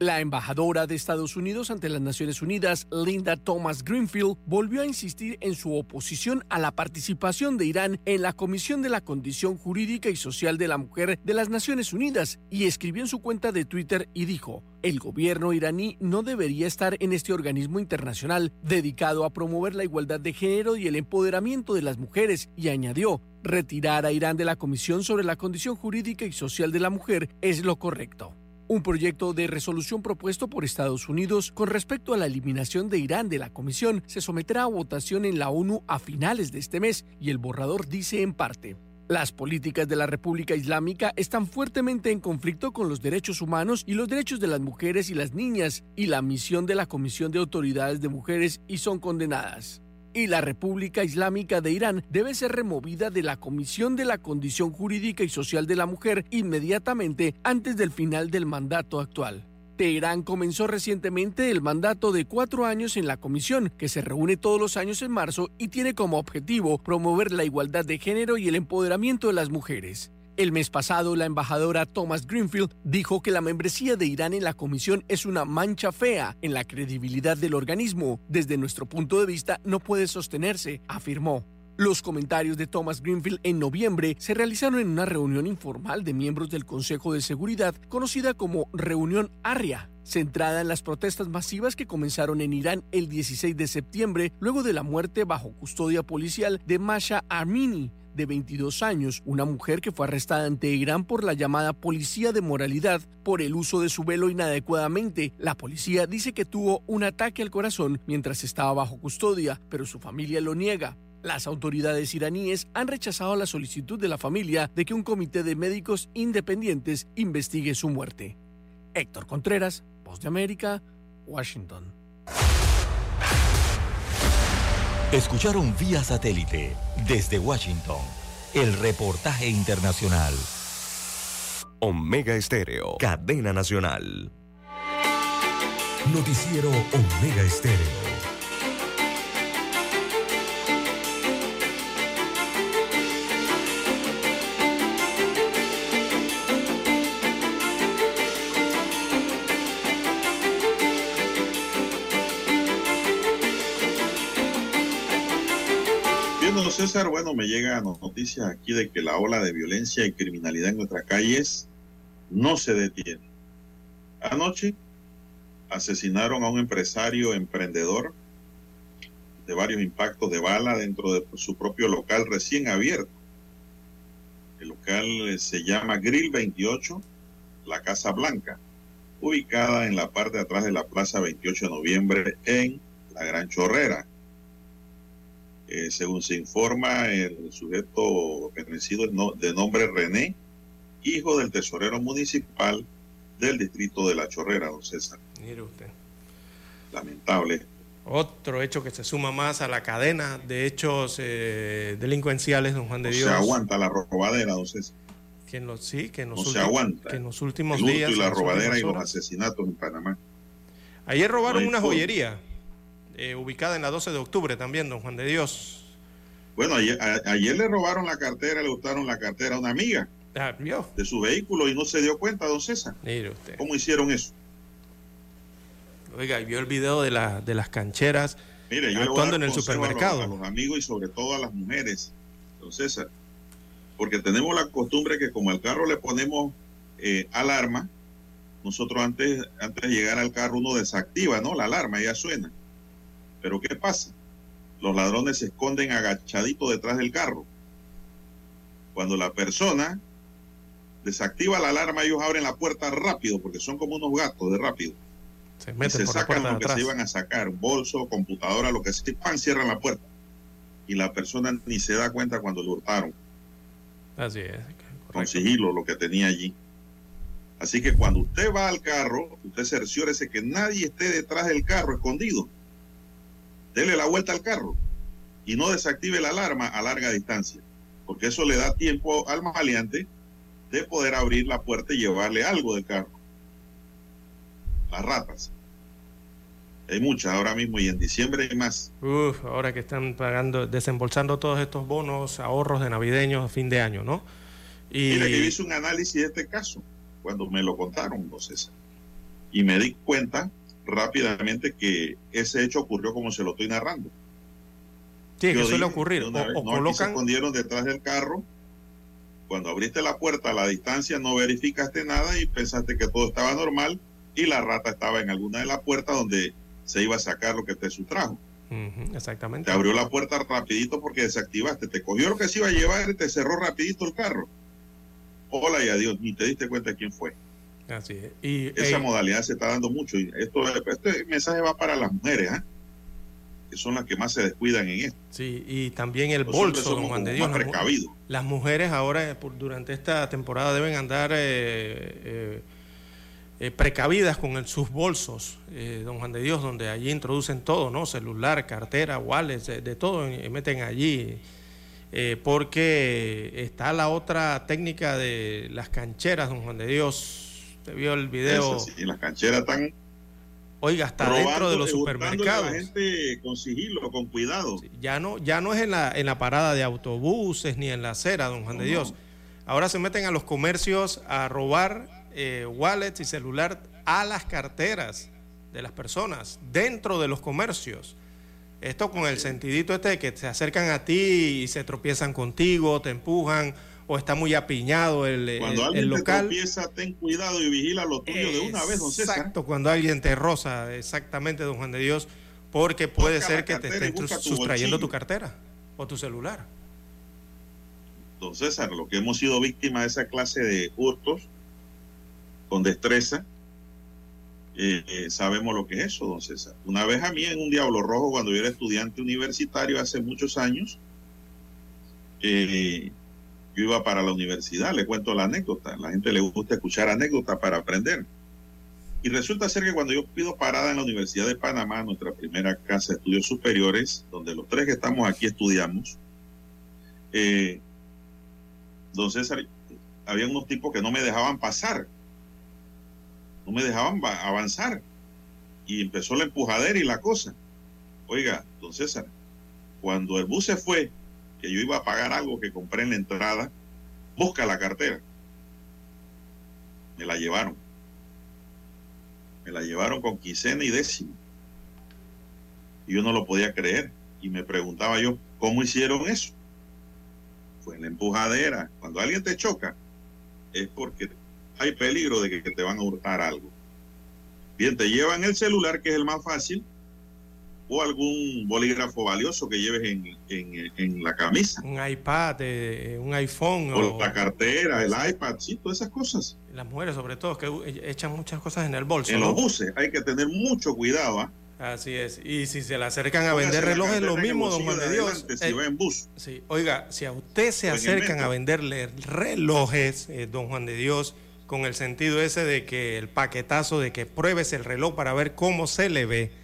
La embajadora de Estados Unidos ante las Naciones Unidas, Linda Thomas Greenfield, volvió a insistir en su oposición a la participación de Irán en la Comisión de la Condición Jurídica y Social de la Mujer de las Naciones Unidas y escribió en su cuenta de Twitter y dijo, el gobierno iraní no debería estar en este organismo internacional dedicado a promover la igualdad de género y el empoderamiento de las mujeres y añadió, retirar a Irán de la Comisión sobre la Condición Jurídica y Social de la Mujer es lo correcto. Un proyecto de resolución propuesto por Estados Unidos con respecto a la eliminación de Irán de la comisión se someterá a votación en la ONU a finales de este mes y el borrador dice en parte. Las políticas de la República Islámica están fuertemente en conflicto con los derechos humanos y los derechos de las mujeres y las niñas y la misión de la Comisión de Autoridades de Mujeres y son condenadas. Y la República Islámica de Irán debe ser removida de la Comisión de la Condición Jurídica y Social de la Mujer inmediatamente antes del final del mandato actual. Teherán comenzó recientemente el mandato de cuatro años en la comisión, que se reúne todos los años en marzo y tiene como objetivo promover la igualdad de género y el empoderamiento de las mujeres. El mes pasado, la embajadora Thomas Greenfield dijo que la membresía de Irán en la comisión es una mancha fea en la credibilidad del organismo. Desde nuestro punto de vista, no puede sostenerse, afirmó. Los comentarios de Thomas Greenfield en noviembre se realizaron en una reunión informal de miembros del Consejo de Seguridad conocida como Reunión ARIA, centrada en las protestas masivas que comenzaron en Irán el 16 de septiembre luego de la muerte bajo custodia policial de Masha Armini, de 22 años, una mujer que fue arrestada ante Irán por la llamada policía de moralidad por el uso de su velo inadecuadamente. La policía dice que tuvo un ataque al corazón mientras estaba bajo custodia, pero su familia lo niega. Las autoridades iraníes han rechazado la solicitud de la familia de que un comité de médicos independientes investigue su muerte. Héctor Contreras, Voz de América, Washington. Escucharon vía satélite desde Washington el reportaje internacional. Omega Estéreo, cadena nacional. Noticiero Omega Estéreo. Bueno, me llega noticias aquí de que la ola de violencia y criminalidad en nuestras calles no se detiene. Anoche asesinaron a un empresario emprendedor de varios impactos de bala dentro de su propio local recién abierto. El local se llama Grill 28, la Casa Blanca, ubicada en la parte de atrás de la Plaza 28 de Noviembre en la Gran Chorrera. Eh, según se informa, el sujeto vencido de nombre René, hijo del tesorero municipal del distrito de La Chorrera, don César. Mire usted. Lamentable. Otro hecho que se suma más a la cadena de hechos eh, delincuenciales, don Juan de Dios. Se aguanta la robadera, don César. Que en los, sí, que en los no se aguanta. Que en los últimos el días. y la robadera y los asesinatos en Panamá. Ayer robaron una joyería. Eh, ubicada en la 12 de octubre también, don Juan de Dios. Bueno, ayer, ayer le robaron la cartera, le gustaron la cartera a una amiga ah, de su vehículo y no se dio cuenta, don César. Mire usted. ¿Cómo hicieron eso? Oiga, y vio el video de, la, de las cancheras Mire, yo actuando en el supermercado. A los, amigos y sobre todo a las mujeres, don César, porque tenemos la costumbre que como al carro le ponemos eh, alarma, nosotros antes, antes de llegar al carro uno desactiva, ¿no? La alarma ya suena. Pero ¿qué pasa? Los ladrones se esconden agachaditos detrás del carro. Cuando la persona desactiva la alarma, ellos abren la puerta rápido, porque son como unos gatos de rápido. Se, y se sacan lo que se iban a sacar, bolso, computadora, lo que sea, pan, cierran la puerta. Y la persona ni se da cuenta cuando lo hurtaron. Así es. Con sigilo lo que tenía allí. Así que cuando usted va al carro, usted cerciórese que nadie esté detrás del carro escondido dele la vuelta al carro y no desactive la alarma a larga distancia, porque eso le da tiempo al maleante de poder abrir la puerta y llevarle algo del carro. Las ratas. Hay muchas ahora mismo y en diciembre hay más. Uf, ahora que están pagando, desembolsando todos estos bonos, ahorros de navideños a fin de año, ¿no? Y... Mira que yo hice un análisis de este caso cuando me lo contaron, no Y me di cuenta rápidamente que ese hecho ocurrió como se lo estoy narrando. Sí, que suele ocurrir. O, o colocan... se escondieron detrás del carro. Cuando abriste la puerta a la distancia no verificaste nada y pensaste que todo estaba normal y la rata estaba en alguna de las puertas donde se iba a sacar lo que te sustrajo. exactamente. Te abrió la puerta rapidito porque desactivaste, te cogió lo que se iba a llevar y te cerró rapidito el carro. Hola y adiós, ni te diste cuenta quién fue. Así es. Y, Esa modalidad se está dando mucho. Y esto, este mensaje va para las mujeres. ¿eh? que son las que más se descuidan en esto. Sí, y también el bolso, don Juan de Dios. Las, mujeres ahora, durante esta temporada, deben andar eh, eh, precavidas con sus bolsos, don Juan de Dios, donde allí introducen todo, ¿no? Celular, cartera, wallets, de, todo, y meten allí. porque está la otra técnica de las cancheras, don Juan de Dios. Te vio el video. sí, las cancheras están Oiga, hasta dentro de los supermercados. la gente con sigilo, con cuidado. ya no, ya no es en la, en la parada de autobuses ni en la acera, don Juan de Dios. Ahora se meten a los comercios a robar eh, wallets y celular a las carteras de las personas dentro de los comercios. Esto con el sentidito este de que se acercan a ti y se tropiezan contigo, te empujan o está muy apiñado el, cuando alguien local. Te tropieza, ten cuidado y vigila lo tuyo de una vez, don César. Exacto, cuando alguien te roza, exactamente, don Juan de Dios, porque puede ser que te estén sustrayendo tu cartera o tu celular. Don César, lo que hemos sido víctimas de esa clase de hurtos con destreza, eh, eh, sabemos lo que es eso, don César. Una vez a mí en un Diablo Rojo, cuando yo era estudiante universitario hace muchos años, eh, yo iba para la universidad, le cuento la anécdota, la gente le gusta escuchar anécdotas para aprender. Y resulta ser que cuando yo pido parada en la Universidad de Panamá, nuestra primera casa de estudios superiores, donde los tres que estamos aquí estudiamos, eh, don César, había unos tipos que no me dejaban pasar, no me dejaban avanzar. Y empezó la empujadera y la cosa. Oiga, don César, cuando el bus se fue, que yo iba a pagar algo que compré en la entrada, busca la cartera. Me la llevaron. Me la llevaron con quincena y décimo. Y yo no lo podía creer. Y me preguntaba yo, ¿cómo hicieron eso? Fue en la empujadera. Cuando alguien te choca, es porque hay peligro de que te van a hurtar algo. Bien, te llevan el celular, que es el más fácil, o algún bolígrafo valioso que lleves en, en, la camisa. Un iPad, eh, un iPhone. O, la cartera, el iPad, sí, todas esas cosas. Las mujeres sobre todo, que echan muchas cosas en el bolso. En los buses hay que tener mucho cuidado. ¿ah? Así es. Y si se le acercan a vender relojes, lo mismo, don Juan de Dios. si va en bus. Sí. Oiga, si a usted se acercan a venderle relojes, eh, don Juan de Dios, con el sentido ese de que el paquetazo de que pruebes el reloj para ver cómo se le ve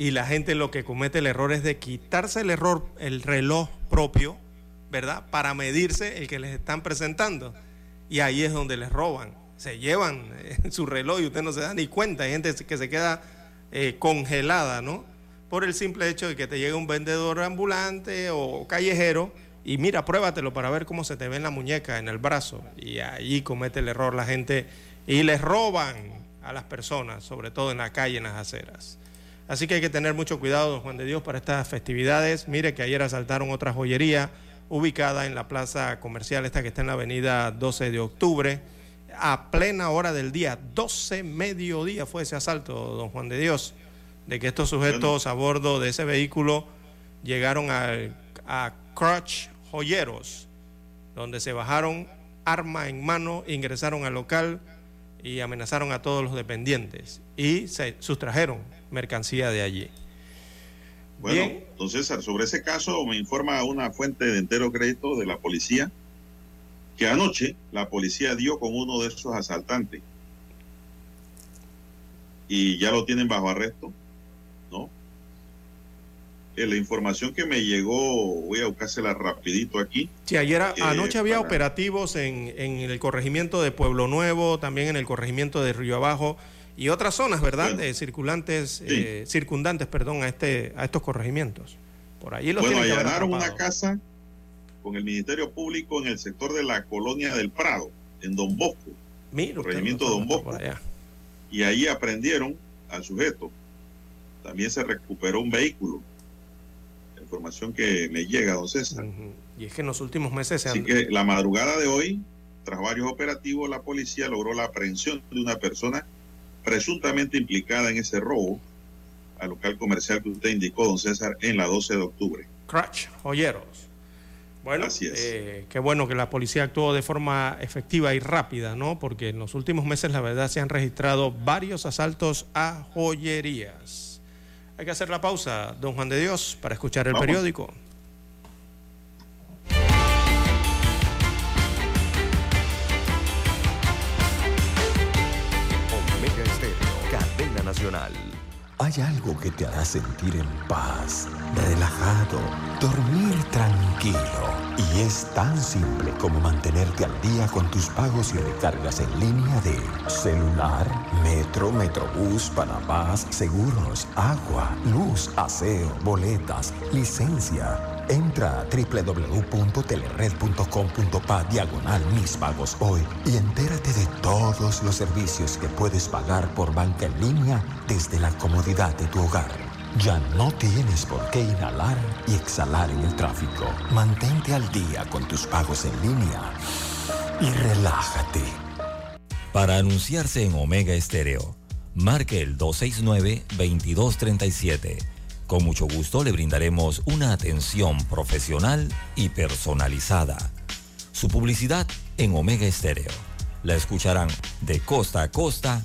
y la gente lo que comete el error es de quitarse el error, el reloj propio, ¿verdad? Para medirse el que les están presentando. Y ahí es donde les roban. Se llevan eh, (laughs) su reloj y usted no se da ni cuenta. Hay gente que se queda eh, congelada, ¿no? Por el simple hecho de que te llega un vendedor ambulante o callejero y mira, pruébatelo para ver cómo se te ve en la muñeca, en el brazo. Y ahí comete el error la gente y les roban a las personas, sobre todo en la calle, en las aceras. Así que hay que tener mucho cuidado, don Juan de Dios, para estas festividades. Mire que ayer asaltaron otra joyería ubicada en la plaza comercial, esta que está en la avenida 12 de octubre, a plena hora del día, 12 mediodía fue ese asalto, don Juan de Dios, de que estos sujetos a bordo de ese vehículo llegaron a, a Crutch Joyeros, donde se bajaron arma en mano, ingresaron al local y amenazaron a todos los dependientes y se sustrajeron mercancía de allí. Bueno, don César, sobre ese caso me informa una fuente de entero crédito de la policía que anoche la policía dio con uno de esos asaltantes y ya lo tienen bajo arresto, ¿no? Eh, la información que me llegó, voy a buscársela rapidito aquí. Sí, ayer, eh, anoche había operativos en, en el corregimiento de Pueblo Nuevo, también en el corregimiento de Río Abajo y otras zonas, ¿verdad? de circulantes, eh, circundantes, perdón, a este, a estos corregimientos. Por ahí los bueno, allanaron una casa con el Ministerio Público en el sector de la colonia del Prado, en Don Bosco, Mira, corregimiento Don Bosco, y ahí aprendieron al sujeto. También se recuperó un vehículo. La información que me llega, don César. Y es que en los últimos meses se han... Así que la madrugada de hoy, tras varios operativos, la policía logró la aprehensión de una persona presuntamente implicada en ese robo al local comercial que usted indicó, don César, en la 12 de octubre. Crutch, joyeros. Bueno, eh, qué bueno que la policía actuó de forma efectiva y rápida, ¿no? Porque en los últimos meses, la verdad, se han registrado varios asaltos a joyerías. Hay que hacer la pausa, don Juan de Dios, para escuchar el periódico. Nacional. Hay algo que te hará sentir en paz, relajado, dormir tranquilo. Y es tan simple como mantenerte al día con tus pagos y recargas en línea de celular, metro, metrobús, Panamás, seguros, agua, luz, aseo, boletas, licencia. Entra a www.telered.com.pa diagonal mis pagos hoy y entérate de todos los servicios que puedes pagar por banca en línea desde la comodidad de tu hogar. Ya no tienes por qué inhalar y exhalar en el tráfico. Mantente al día con tus pagos en línea y relájate. Para anunciarse en Omega Estéreo, marque el 269-2237. Con mucho gusto le brindaremos una atención profesional y personalizada. Su publicidad en Omega Estéreo. La escucharán de costa a costa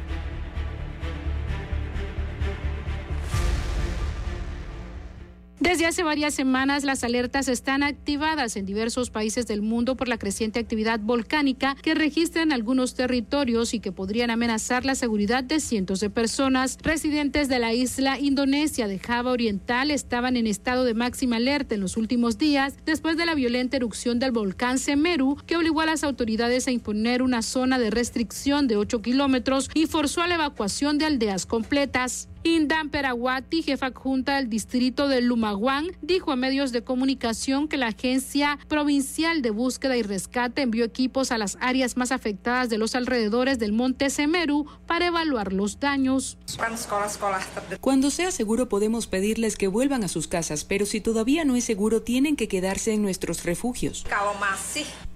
Desde hace varias semanas las alertas están activadas en diversos países del mundo por la creciente actividad volcánica que registran algunos territorios y que podrían amenazar la seguridad de cientos de personas. Residentes de la isla indonesia de Java Oriental estaban en estado de máxima alerta en los últimos días después de la violenta erupción del volcán Semeru que obligó a las autoridades a imponer una zona de restricción de 8 kilómetros y forzó a la evacuación de aldeas completas. Indan Perawati, jefa adjunta del distrito de Lumaguán, dijo a medios de comunicación que la Agencia Provincial de Búsqueda y Rescate envió equipos a las áreas más afectadas de los alrededores del monte Semeru para evaluar los daños. Cuando sea seguro podemos pedirles que vuelvan a sus casas, pero si todavía no es seguro tienen que quedarse en nuestros refugios.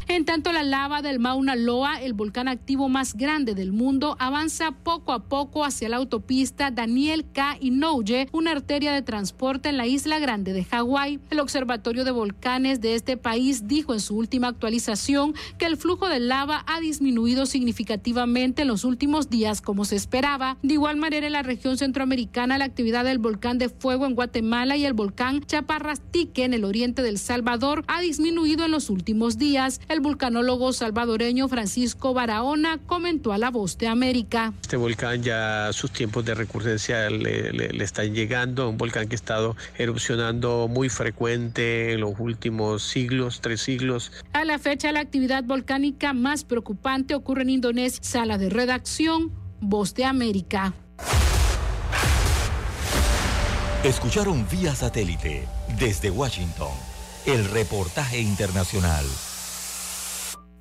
En tanto, la lava del Mauna Loa, el volcán activo más grande del mundo, avanza poco a poco hacia la autopista Daniel K. Inouye, una arteria de transporte en la isla grande de Hawái. El Observatorio de Volcanes de este país dijo en su última actualización que el flujo de lava ha disminuido significativamente en los últimos días como se esperaba. De igual manera, en la región centroamericana, la actividad del volcán de fuego en Guatemala y el volcán Chaparrastique en el oriente del Salvador ha disminuido en los últimos días. Vulcanólogo salvadoreño Francisco Barahona comentó a La Voz de América. Este volcán ya sus tiempos de recurrencia le, le, le están llegando, un volcán que ha estado erupcionando muy frecuente en los últimos siglos, tres siglos. A la fecha, la actividad volcánica más preocupante ocurre en Indonesia. Sala de redacción, Voz de América. Escucharon vía satélite desde Washington el reportaje internacional.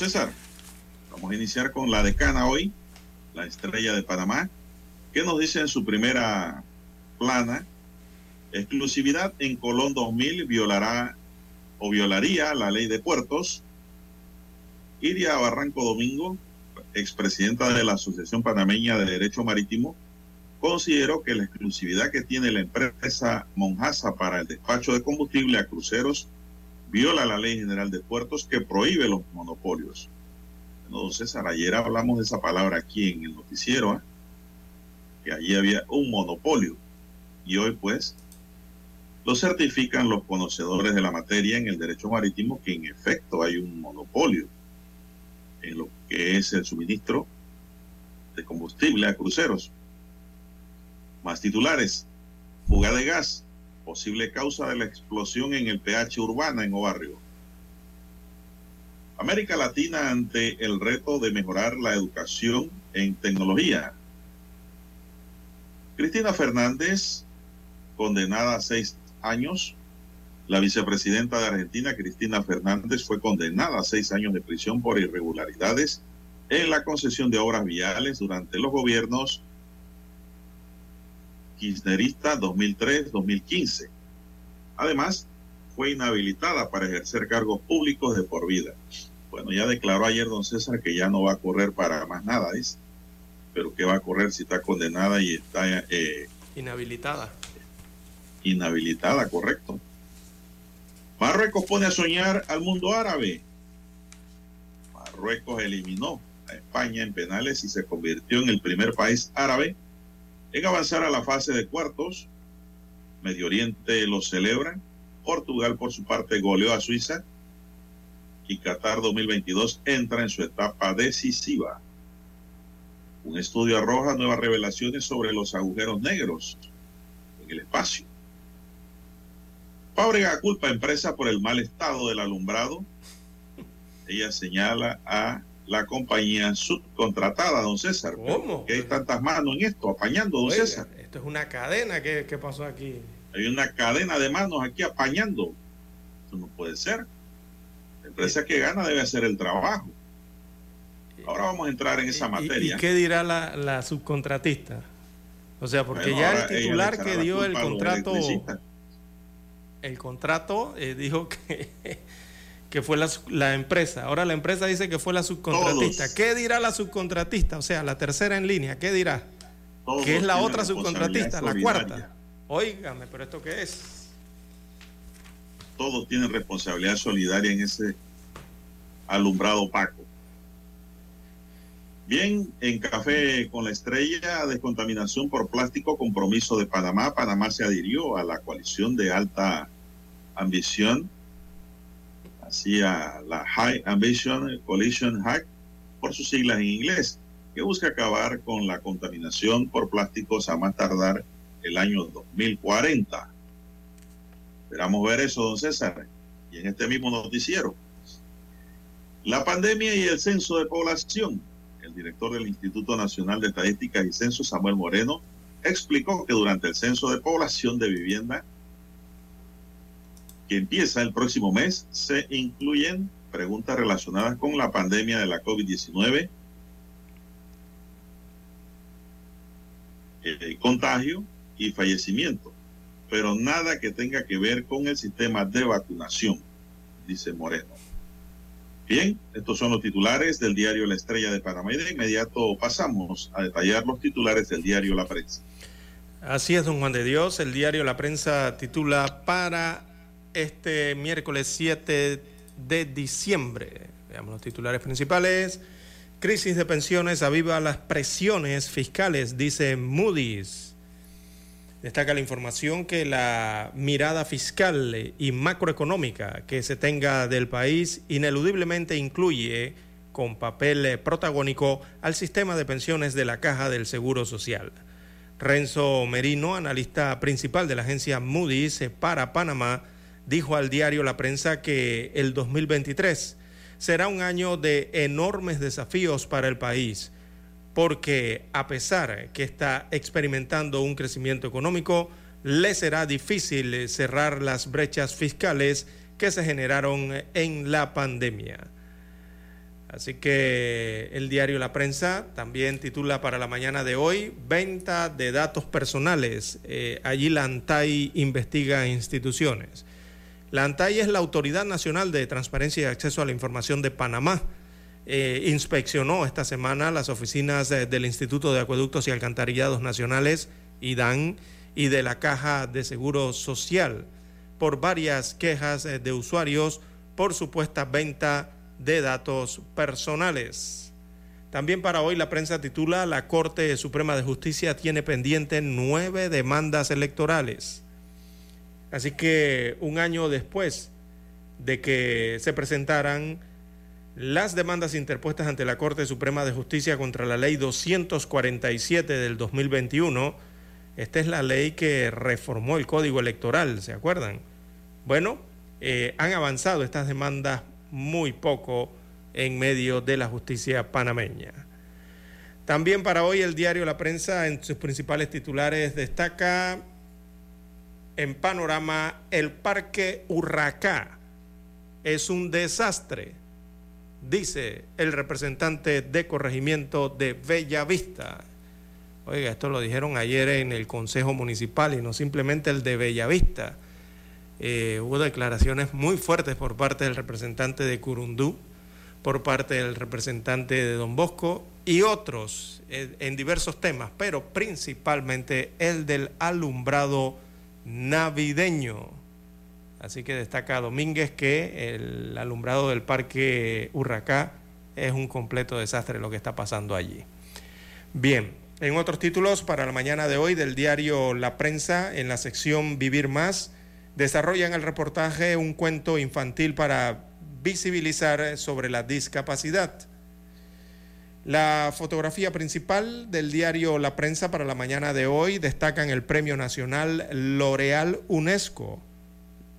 César, vamos a iniciar con la decana hoy, la estrella de Panamá. ¿Qué nos dice en su primera plana? Exclusividad en Colón 2000 violará o violaría la ley de puertos. Iria Barranco Domingo, expresidenta de la Asociación Panameña de Derecho Marítimo, consideró que la exclusividad que tiene la empresa Monjasa para el despacho de combustible a cruceros viola la Ley General de Puertos que prohíbe los monopolios. No, César, ayer hablamos de esa palabra aquí en el noticiero, ¿eh? que allí había un monopolio. Y hoy, pues, lo certifican los conocedores de la materia en el derecho marítimo que en efecto hay un monopolio en lo que es el suministro de combustible a cruceros. Más titulares. Fuga de gas, posible causa de la explosión en el PH urbana en Obarrio. América Latina ante el reto de mejorar la educación en tecnología. Cristina Fernández, condenada a seis años. La vicepresidenta de Argentina, Cristina Fernández, fue condenada a seis años de prisión por irregularidades en la concesión de obras viales durante los gobiernos kirchnerista 2003-2015. Además, fue inhabilitada para ejercer cargos públicos de por vida. Bueno, ya declaró ayer don César que ya no va a correr para más nada, ¿es? Pero que va a correr si está condenada y está... Eh, inhabilitada. Inhabilitada, correcto. Marruecos pone a soñar al mundo árabe. Marruecos eliminó a España en penales y se convirtió en el primer país árabe en avanzar a la fase de cuartos. Medio Oriente lo celebra. Portugal, por su parte, goleó a Suiza. Y Qatar 2022 entra en su etapa decisiva. Un estudio arroja nuevas revelaciones sobre los agujeros negros en el espacio. Fábrica culpa a empresa por el mal estado del alumbrado. Ella señala a la compañía subcontratada, don César. ¿Cómo? Que hay tantas manos en esto, apañando, don Oiga, César. Esto es una cadena que, pasó aquí. Hay una cadena de manos aquí apañando. Eso no puede ser. La empresa que gana debe hacer el trabajo. Ahora vamos a entrar en esa materia. ¿Y, qué dirá la, la, subcontratista? O sea, porque ya el titular que dio el contrato, el contrato eh, dijo que (laughs) que fue la, la, empresa. Ahora la empresa dice que fue la subcontratista. ¿Qué dirá la subcontratista? O sea, la tercera en línea, ¿qué dirá? ¿Qué es la otra subcontratista? La cuarta. Óigame, pero ¿esto qué es? Todos tienen responsabilidad solidaria en ese alumbrado opaco. Bien, en Café con la Estrella, descontaminación por plástico, compromiso de Panamá. Panamá se adhirió a la coalición de alta ambición hacia la High Ambition Coalition Hack, por sus siglas en inglés, que busca acabar con la contaminación por plásticos a más tardar el año 2040. Esperamos ver eso, don César, y en este mismo noticiero. La pandemia y el censo de población. El director del Instituto Nacional de Estadísticas y Censo, Samuel Moreno, explicó que durante el censo de población de vivienda que empieza el próximo mes, se incluyen preguntas relacionadas con la pandemia de la COVID-19, eh, contagio y fallecimiento, pero nada que tenga que ver con el sistema de vacunación, dice Moreno. Bien, estos son los titulares del diario La Estrella de Panamá y de inmediato pasamos a detallar los titulares del diario La Prensa. Así es, don Juan de Dios. El diario La Prensa titula para este miércoles 7 de diciembre. Veamos los titulares principales. Crisis de pensiones aviva las presiones fiscales, dice Moody's. Destaca la información que la mirada fiscal y macroeconómica que se tenga del país ineludiblemente incluye con papel protagónico al sistema de pensiones de la Caja del Seguro Social. Renzo Merino, analista principal de la agencia Moody's para Panamá, dijo al diario La Prensa que el 2023 será un año de enormes desafíos para el país, porque a pesar que está experimentando un crecimiento económico, le será difícil cerrar las brechas fiscales que se generaron en la pandemia. Así que el diario La Prensa también titula para la mañana de hoy, venta de datos personales. Eh, allí la investiga instituciones. La ANTAI es la Autoridad Nacional de Transparencia y Acceso a la Información de Panamá. Eh, inspeccionó esta semana las oficinas del Instituto de Acueductos y Alcantarillados Nacionales, IDAN, y de la Caja de Seguro Social por varias quejas eh, de usuarios por supuesta venta de datos personales. También para hoy la prensa titula La Corte Suprema de Justicia tiene pendiente nueve demandas electorales. Así que un año después de que se presentaran las demandas interpuestas ante la Corte Suprema de Justicia contra la Ley 247 del 2021, esta es la ley que reformó el Código Electoral, ¿se acuerdan? Bueno, eh, han avanzado estas demandas muy poco en medio de la justicia panameña. También para hoy el diario La Prensa en sus principales titulares destaca en panorama el Parque Urracá es un desastre, dice el representante de corregimiento de Bellavista. Oiga, esto lo dijeron ayer en el Consejo Municipal y no simplemente el de Bellavista. Eh, hubo declaraciones muy fuertes por parte del representante de Curundú, por parte del representante de Don Bosco y otros eh, en diversos temas, pero principalmente el del alumbrado navideño. Así que destaca Domínguez que el alumbrado del Parque Urracá es un completo desastre lo que está pasando allí. Bien, en otros títulos para la mañana de hoy del diario La Prensa, en la sección Vivir Más, desarrollan el reportaje un cuento infantil para visibilizar sobre la discapacidad. La fotografía principal del diario La Prensa para la mañana de hoy destacan el Premio Nacional L'Oreal UNESCO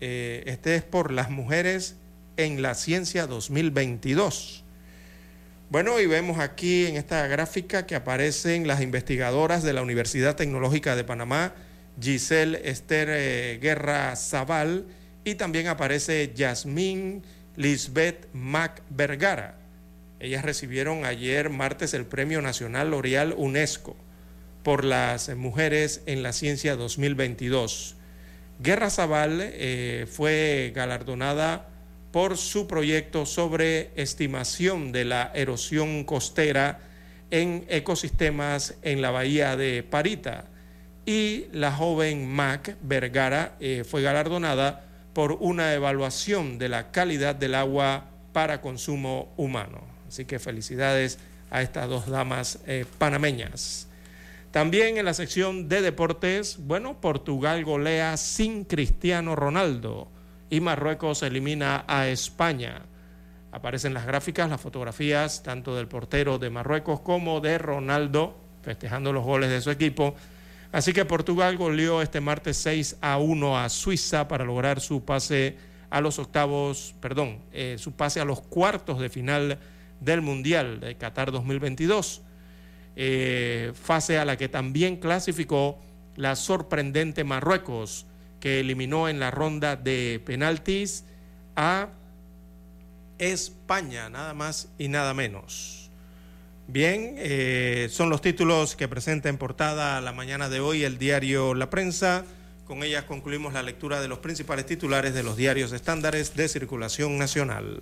eh, este es por las mujeres en la ciencia 2022. Bueno, y vemos aquí en esta gráfica que aparecen las investigadoras de la Universidad Tecnológica de Panamá, Giselle Esther eh, Guerra Zaval, y también aparece Yasmín Lisbeth Mac Vergara. Ellas recibieron ayer martes el Premio Nacional L'Oreal UNESCO por las mujeres en la ciencia 2022. Guerra Zaval eh, fue galardonada por su proyecto sobre estimación de la erosión costera en ecosistemas en la bahía de Parita. Y la joven Mac Vergara eh, fue galardonada por una evaluación de la calidad del agua para consumo humano. Así que felicidades a estas dos damas eh, panameñas. También en la sección de deportes, bueno, Portugal golea sin Cristiano Ronaldo y Marruecos elimina a España. Aparecen las gráficas, las fotografías tanto del portero de Marruecos como de Ronaldo festejando los goles de su equipo. Así que Portugal goleó este martes 6 a 1 a Suiza para lograr su pase a los octavos, perdón, eh, su pase a los cuartos de final del Mundial de Qatar 2022. Eh, fase a la que también clasificó la sorprendente Marruecos, que eliminó en la ronda de penaltis a España, nada más y nada menos. Bien, eh, son los títulos que presenta en portada la mañana de hoy el diario La Prensa. Con ellas concluimos la lectura de los principales titulares de los diarios estándares de circulación nacional.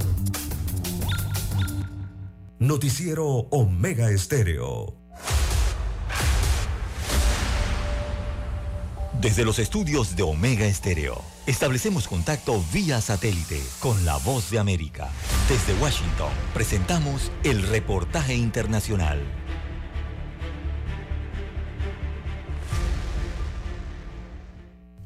Noticiero Omega Estéreo. Desde los estudios de Omega Estéreo, establecemos contacto vía satélite con la voz de América. Desde Washington, presentamos el reportaje internacional.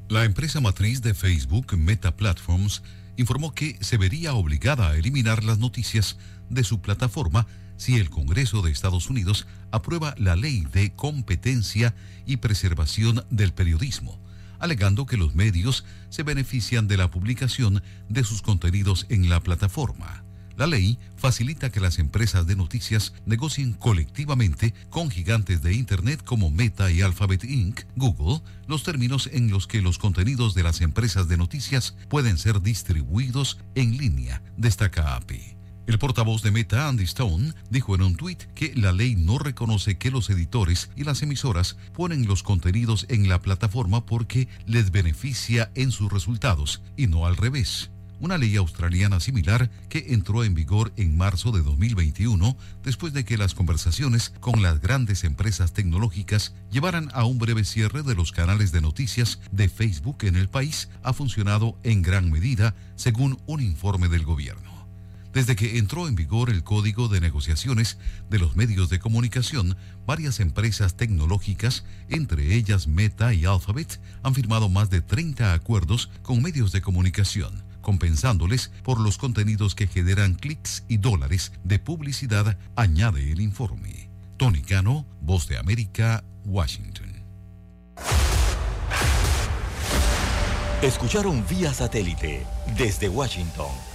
La empresa matriz de Facebook, Meta Platforms, informó que se vería obligada a eliminar las noticias de su plataforma si el Congreso de Estados Unidos aprueba la ley de competencia y preservación del periodismo, alegando que los medios se benefician de la publicación de sus contenidos en la plataforma. La ley facilita que las empresas de noticias negocien colectivamente con gigantes de Internet como Meta y Alphabet Inc., Google, los términos en los que los contenidos de las empresas de noticias pueden ser distribuidos en línea, destaca API. El portavoz de Meta, Andy Stone, dijo en un tuit que la ley no reconoce que los editores y las emisoras ponen los contenidos en la plataforma porque les beneficia en sus resultados y no al revés una ley australiana similar que entró en vigor en marzo de 2021 después de que las conversaciones con las grandes empresas tecnológicas llevaran a un breve cierre de los canales de noticias de Facebook en el país ha funcionado en gran medida, según un informe del gobierno. Desde que entró en vigor el Código de Negociaciones de los Medios de Comunicación, varias empresas tecnológicas, entre ellas Meta y Alphabet, han firmado más de 30 acuerdos con medios de comunicación compensándoles por los contenidos que generan clics y dólares de publicidad, añade el informe. Tony Cano, Voz de América, Washington. Escucharon vía satélite desde Washington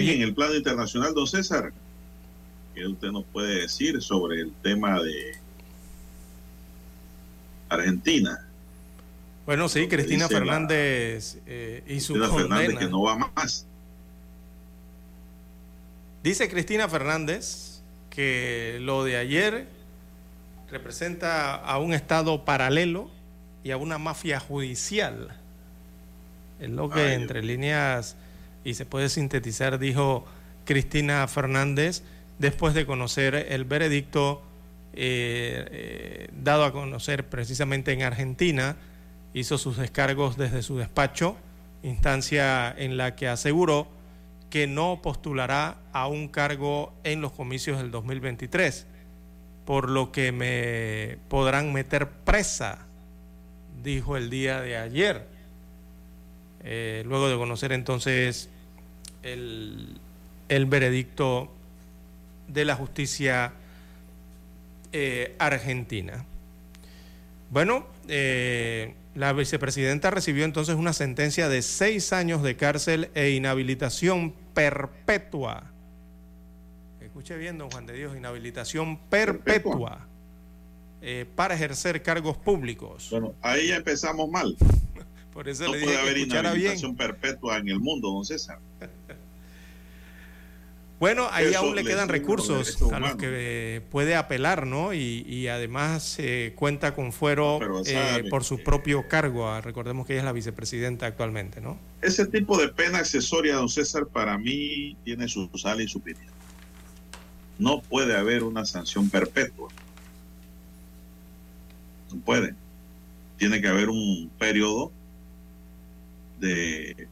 Bien, en el plano internacional, don César, ¿qué usted nos puede decir sobre el tema de Argentina? Bueno, sí, Cristina Fernández eh, y su Cristina Fernández que no va más. Dice Cristina Fernández que lo de ayer representa a un estado paralelo y a una mafia judicial. Es lo que entre líneas y se puede sintetizar, dijo Cristina Fernández, después de conocer el veredicto eh, eh, dado a conocer precisamente en Argentina, hizo sus descargos desde su despacho, instancia en la que aseguró que no postulará a un cargo en los comicios del 2023, por lo que me podrán meter presa, dijo el día de ayer. Eh, luego de conocer entonces el, veredicto de la justicia eh, argentina. Bueno, eh, la vicepresidenta recibió entonces una sentencia de seis años de cárcel e inhabilitación perpetua. Escuche bien, don Juan de Dios, inhabilitación perpetua, para ejercer cargos públicos. Bueno, ahí empezamos mal. Por eso no le puede haber inhabilitación perpetua en el mundo, don César. Bueno, ahí aún le quedan recursos a los que puede apelar, ¿no? Y, además eh, cuenta con fuero eh, por su propio cargo. Ah, recordemos que ella es la vicepresidenta actualmente, ¿no? Ese tipo de pena accesoria, don César, para mí tiene su sal y su pimienta. No puede haber una sanción perpetua. No puede. Tiene que haber un periodo de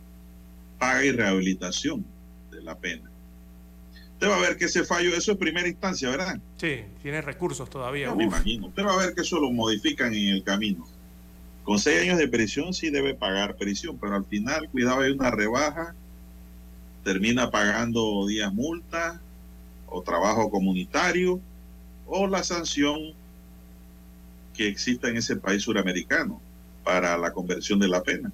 paga y rehabilitación de la pena. Usted va a ver que ese fallo, eso es primera instancia, ¿verdad? Sí, tiene recursos todavía. me imagino. Usted va a ver que eso lo modifican en el camino. Con seis años de prisión sí debe pagar prisión, pero al final, cuidado, hay una rebaja, termina pagando días multa o trabajo comunitario o la sanción que exista en ese país suramericano para la conversión de la pena.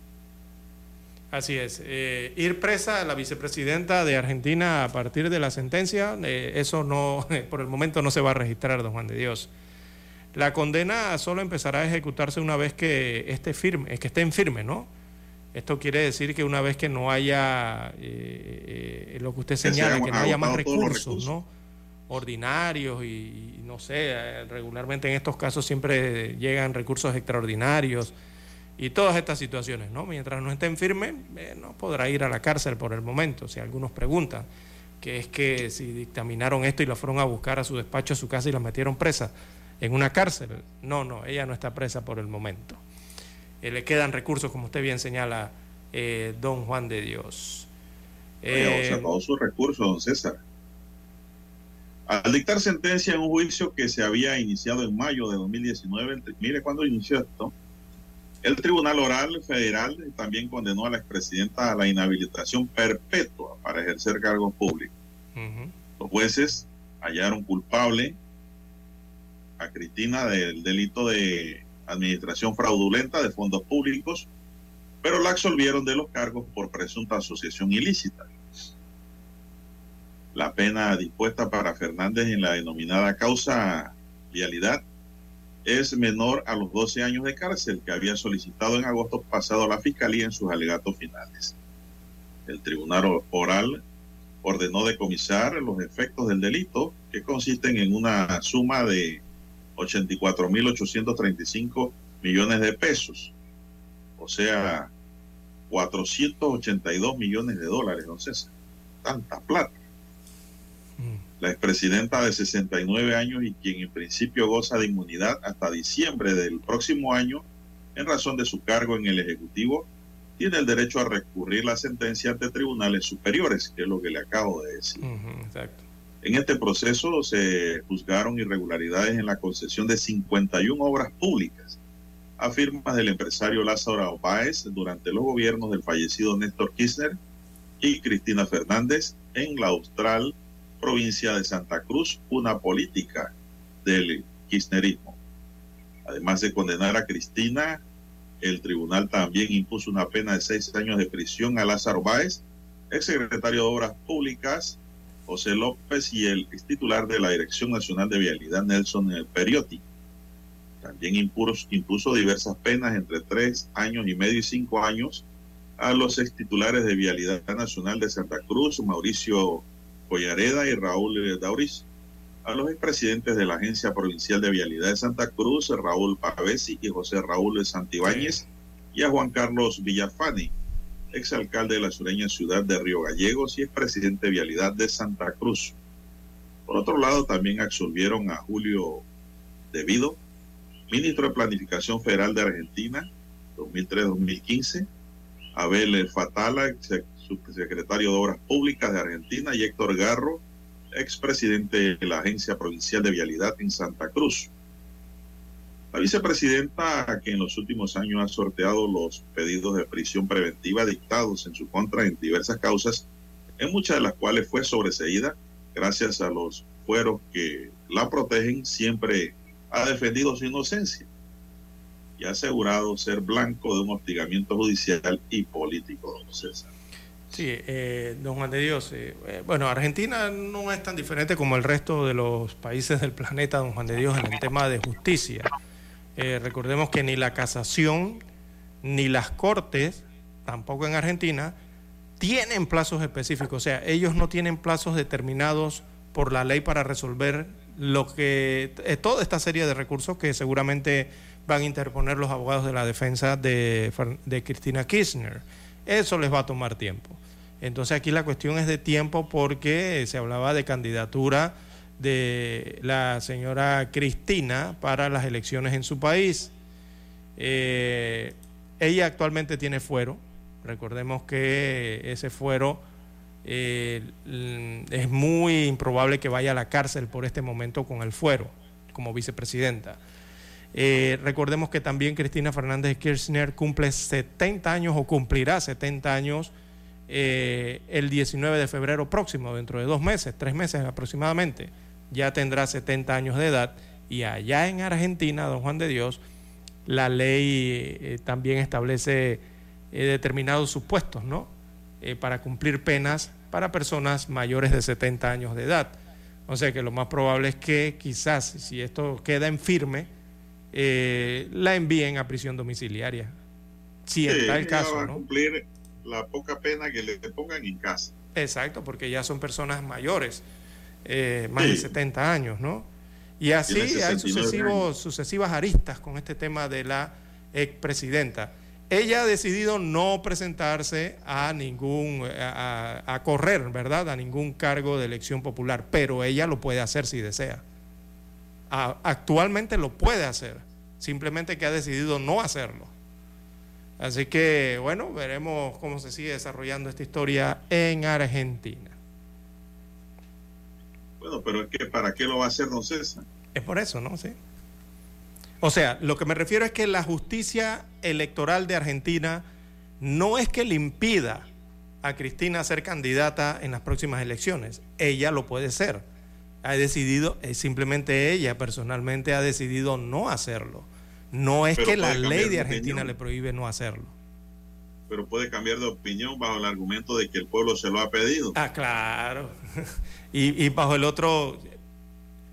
Así es. Eh, ir presa la vicepresidenta de Argentina a partir de la sentencia, eh, eso no, (laughs) por el momento no se va a registrar, don Juan de Dios. La condena solo empezará a ejecutarse una vez que esté firme, que esté en firme, ¿no? Esto quiere decir que una vez que no haya eh, lo que usted señala, que no haya más recursos, ¿no? Ordinarios y, no sé, regularmente en estos casos siempre llegan recursos extraordinarios y todas estas situaciones, ¿no? Mientras no estén firmes, no podrá ir a la cárcel por el momento, si algunos preguntan, que es que si dictaminaron esto y la fueron a buscar a su despacho, a su casa y la metieron presa en una cárcel. No, no, ella no está presa por el momento. Eh, le quedan recursos, como usted bien señala, eh, don Juan de Dios. Eh, acabó sus recursos, don César. Al dictar sentencia en un juicio que se había iniciado en mayo de 2019, mire cuándo inició esto, el Tribunal Oral Federal también condenó a la expresidenta a la inhabilitación perpetua para ejercer cargos públicos. Los jueces hallaron culpable a Cristina del delito de administración fraudulenta de fondos públicos, pero la absolvieron de los cargos por presunta asociación ilícita. La pena dispuesta para Fernández en la denominada causa vialidad es menor a los 12 años de cárcel que había solicitado en agosto pasado la Fiscalía en sus alegatos finales. El Tribunal Oral ordenó decomisar los efectos del delito, que consisten en una suma de 84.835 millones de pesos, o sea, 482 millones de dólares, no sé, tanta plata. La expresidenta de 69 años y quien en principio goza de inmunidad hasta diciembre del próximo año, en razón de su cargo en el Ejecutivo, tiene el derecho a recurrir la sentencia ante tribunales superiores, que es lo que le acabo de decir. exacto. En este proceso se juzgaron irregularidades en la concesión de 51 obras públicas a firmas del empresario Lázaro Báez durante los gobiernos del fallecido Néstor Kirchner y Cristina Fernández en la austral provincia de Santa Cruz, una política del kirchnerismo. Además de condenar a Cristina, el tribunal también impuso una pena de seis años de prisión a Lázaro Báez, exsecretario de Obras Públicas, José López y el titular de la Dirección Nacional de Vialidad, Nelson Periotti. También impuso, impuso diversas penas entre tres años y medio y cinco años a los ex titulares de Vialidad Nacional de Santa Cruz, Mauricio Collareda y Raúl Dauriz, a los expresidentes de la Agencia Provincial de Vialidad de Santa Cruz, Raúl Pavesi y José Raúl Santibáñez, y a Juan Carlos Villafani, exalcalde de la sureña ciudad de Río Gallegos y es presidente de Vialidad de Santa Cruz. Por otro lado, también absolvieron a Julio Devido, ministro de Planificación Federal de Argentina, 2003-2015, Abel Fatala, subsecretario de Obras Públicas de Argentina, y Héctor Garro, expresidente de la Agencia Provincial de Vialidad en Santa Cruz. La vicepresidenta, que en los últimos años ha sorteado los pedidos de prisión preventiva dictados en su contra en diversas causas, en muchas de las cuales fue sobreseída gracias a los fueros que la protegen, siempre ha defendido su inocencia y ha asegurado ser blanco de un hostigamiento judicial y político, don César. Sí, eh, don Juan de Dios. Eh, eh, bueno, Argentina no es tan diferente como el resto de los países del planeta, don Juan de Dios, en el tema de justicia. Eh, recordemos que ni la casación ni las cortes, tampoco en Argentina, tienen plazos específicos. O sea, ellos no tienen plazos determinados por la ley para resolver lo que eh, toda esta serie de recursos que seguramente van a interponer los abogados de la defensa de, de Cristina Kirchner. Eso les va a tomar tiempo. Entonces aquí la cuestión es de tiempo porque se hablaba de candidatura de la señora Cristina para las elecciones en su país. Eh, ella actualmente tiene fuero. Recordemos que ese fuero eh, es muy improbable que vaya a la cárcel por este momento con el fuero como vicepresidenta. Eh, recordemos que también Cristina Fernández Kirchner cumple 70 años o cumplirá 70 años el 19 de febrero próximo, dentro de dos meses, tres meses aproximadamente ya tendrá 70 años de edad y allá en Argentina, don Juan de Dios, la ley eh, también establece eh, determinados supuestos, ¿no? Eh, para cumplir penas para personas mayores de 70 años de edad. O sea que lo más probable es que quizás, si esto queda en firme, eh, la envíen a prisión domiciliaria. Si está el caso, ¿no? cumplir la poca pena que le pongan en casa. Exacto, porque ya son personas mayores, eh, más de 70 años, ¿no? Y así hay sucesivos, sucesivas aristas con este tema de la expresidenta. Ella ha decidido no presentarse a ningún, a, correr, ¿verdad? A ningún cargo de elección popular, pero ella lo puede hacer si desea. Actualmente lo puede hacer, simplemente que ha decidido no hacerlo. Así que, bueno, veremos cómo se sigue desarrollando esta historia en Argentina. Bueno, pero es que ¿para qué lo va a hacer don César? Es por eso, ¿no? Sí. O sea, lo que me refiero es que la justicia electoral de Argentina no es que le impida a Cristina ser candidata en las próximas elecciones. Ella lo puede ser. Ha decidido, simplemente ella personalmente ha decidido no hacerlo. No es que la ley de Argentina le prohíbe no hacerlo. Pero puede cambiar de opinión bajo el argumento de que el pueblo se lo ha pedido. Ah, claro. (laughs) y, bajo el otro,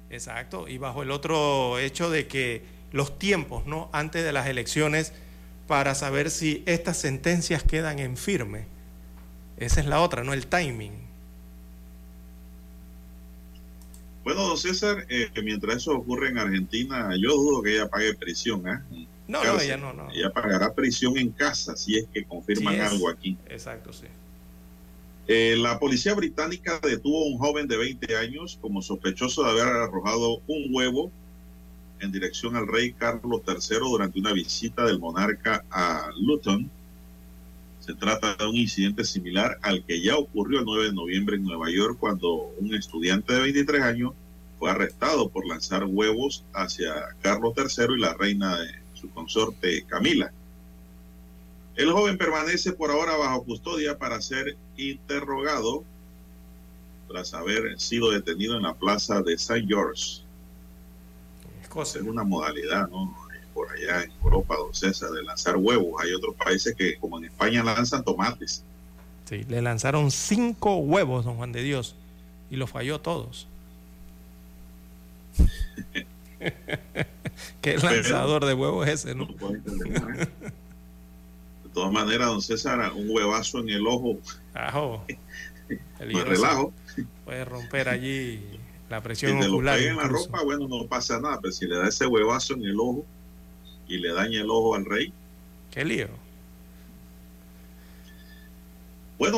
exacto, y bajo el otro hecho de que los tiempos, ¿no? Antes de las elecciones para saber si estas sentencias quedan en firme. Esa es la otra, ¿no? El timing. Bueno, don César, eh, mientras eso ocurre en Argentina, yo dudo que ella pague prisión. ¿eh? No, no, ella no, no. Ella pagará prisión en casa si es que confirman algo aquí. Exacto, sí. Eh, la policía británica detuvo a un joven de 20 años como sospechoso de haber arrojado un huevo en dirección al rey Carlos III durante una visita del monarca a Luton. Se trata de un incidente similar al que ya ocurrió el 9 de noviembre en Nueva York cuando un estudiante de 23 años fue arrestado por lanzar huevos hacia Carlos III y la reina de su consorte Camila. El joven permanece por ahora bajo custodia para ser interrogado tras haber sido detenido en la plaza de St. George. Es una modalidad, ¿no? Por allá en Europa, don César, de lanzar huevos. Hay otros países que, como en España, lanzan tomates. Sí, le lanzaron cinco huevos, don Juan de Dios, y los falló todos. (laughs) Qué lanzador de huevos es ese, ¿no? de todas maneras, don César, un huevazo en el ojo. Ajo. (laughs) El relajo. Puede romper allí la presión si ocular. en la ropa, bueno, no pasa nada, pero si le da ese huevazo en el ojo, y le daña el ojo al rey. Qué lío. Bueno,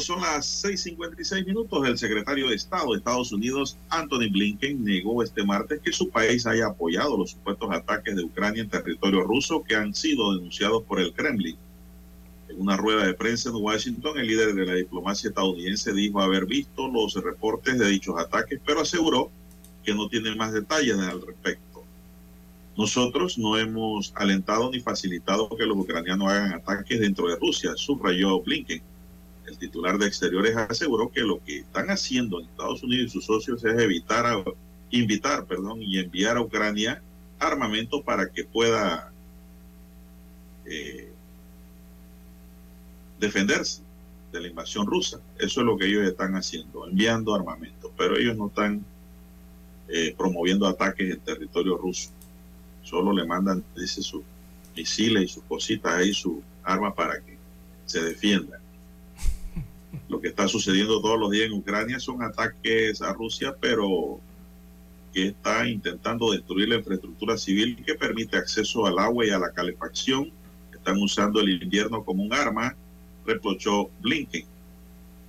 son las 6:56 minutos. El secretario de Estado de Estados Unidos, Anthony Blinken, negó este martes que su país haya apoyado los supuestos ataques de Ucrania en territorio ruso que han sido denunciados por el Kremlin. En una rueda de prensa en Washington, el líder de la diplomacia estadounidense dijo haber visto los reportes de dichos ataques, pero aseguró que no tiene más detalles al respecto. Nosotros no hemos alentado ni facilitado que los ucranianos hagan ataques dentro de Rusia, subrayó Blinken. El titular de Exteriores aseguró que lo que están haciendo en Estados Unidos y sus socios es evitar, invitar, perdón, y enviar a Ucrania armamento para que pueda eh, defenderse de la invasión rusa. Eso es lo que ellos están haciendo, enviando armamento, pero ellos no están eh, promoviendo ataques en territorio ruso solo le mandan, dice, sus misiles y sus cositas ahí, su arma para que se defienda. (laughs) Lo que está sucediendo todos los días en Ucrania son ataques a Rusia, pero que está intentando destruir la infraestructura civil que permite acceso al agua y a la calefacción. Están usando el invierno como un arma, reprochó Blinken.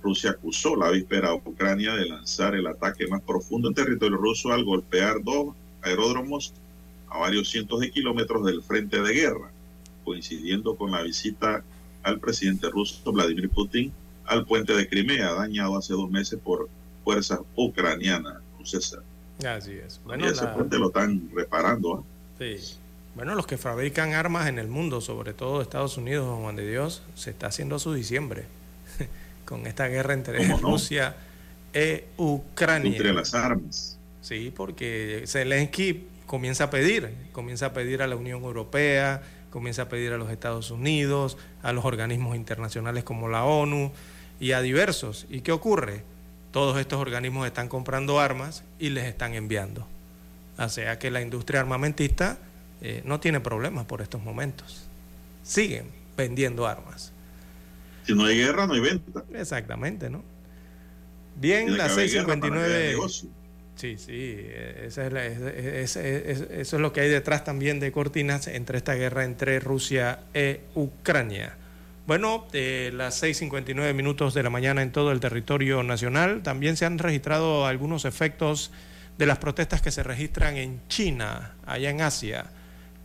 Rusia acusó la víspera a Ucrania de lanzar el ataque más profundo en territorio ruso al golpear dos aeródromos a varios cientos de kilómetros del frente de guerra, coincidiendo con la visita al presidente ruso Vladimir Putin al puente de Crimea, dañado hace dos meses por fuerzas ucranianas. César. Así es. Bueno, ese puente lo están reparando. Sí. Bueno, los que fabrican armas en el mundo, sobre todo Estados Unidos, Juan de Dios, se está haciendo su diciembre (laughs) con esta guerra entre Rusia e Ucrania. Entre las armas. Sí, porque Zelensky comienza a pedir, comienza a pedir a la Unión Europea, comienza a pedir a los Estados Unidos, a los organismos internacionales como la ONU y a diversos. ¿Y qué ocurre? Todos estos organismos están comprando armas y les están enviando. O sea que la industria armamentista eh, no tiene problemas por estos momentos. Siguen vendiendo armas. Si no hay guerra, no hay venta. Exactamente, ¿no? Bien, las 6.59. Sí, sí, eso es lo que hay detrás también de cortinas entre esta guerra entre Rusia e Ucrania. Bueno, eh, las 6.59 minutos de la mañana en todo el territorio nacional. También se han registrado algunos efectos de las protestas que se registran en China, allá en Asia,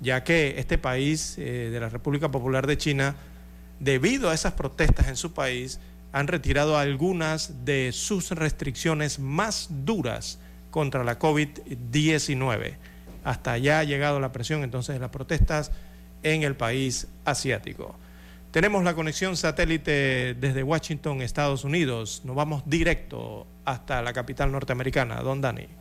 ya que este país eh, de la República Popular de China, debido a esas protestas en su país, han retirado algunas de sus restricciones más duras contra la COVID-19. Hasta allá ha llegado la presión entonces de las protestas en el país asiático. Tenemos la conexión satélite desde Washington, Estados Unidos. Nos vamos directo hasta la capital norteamericana. Don Dani.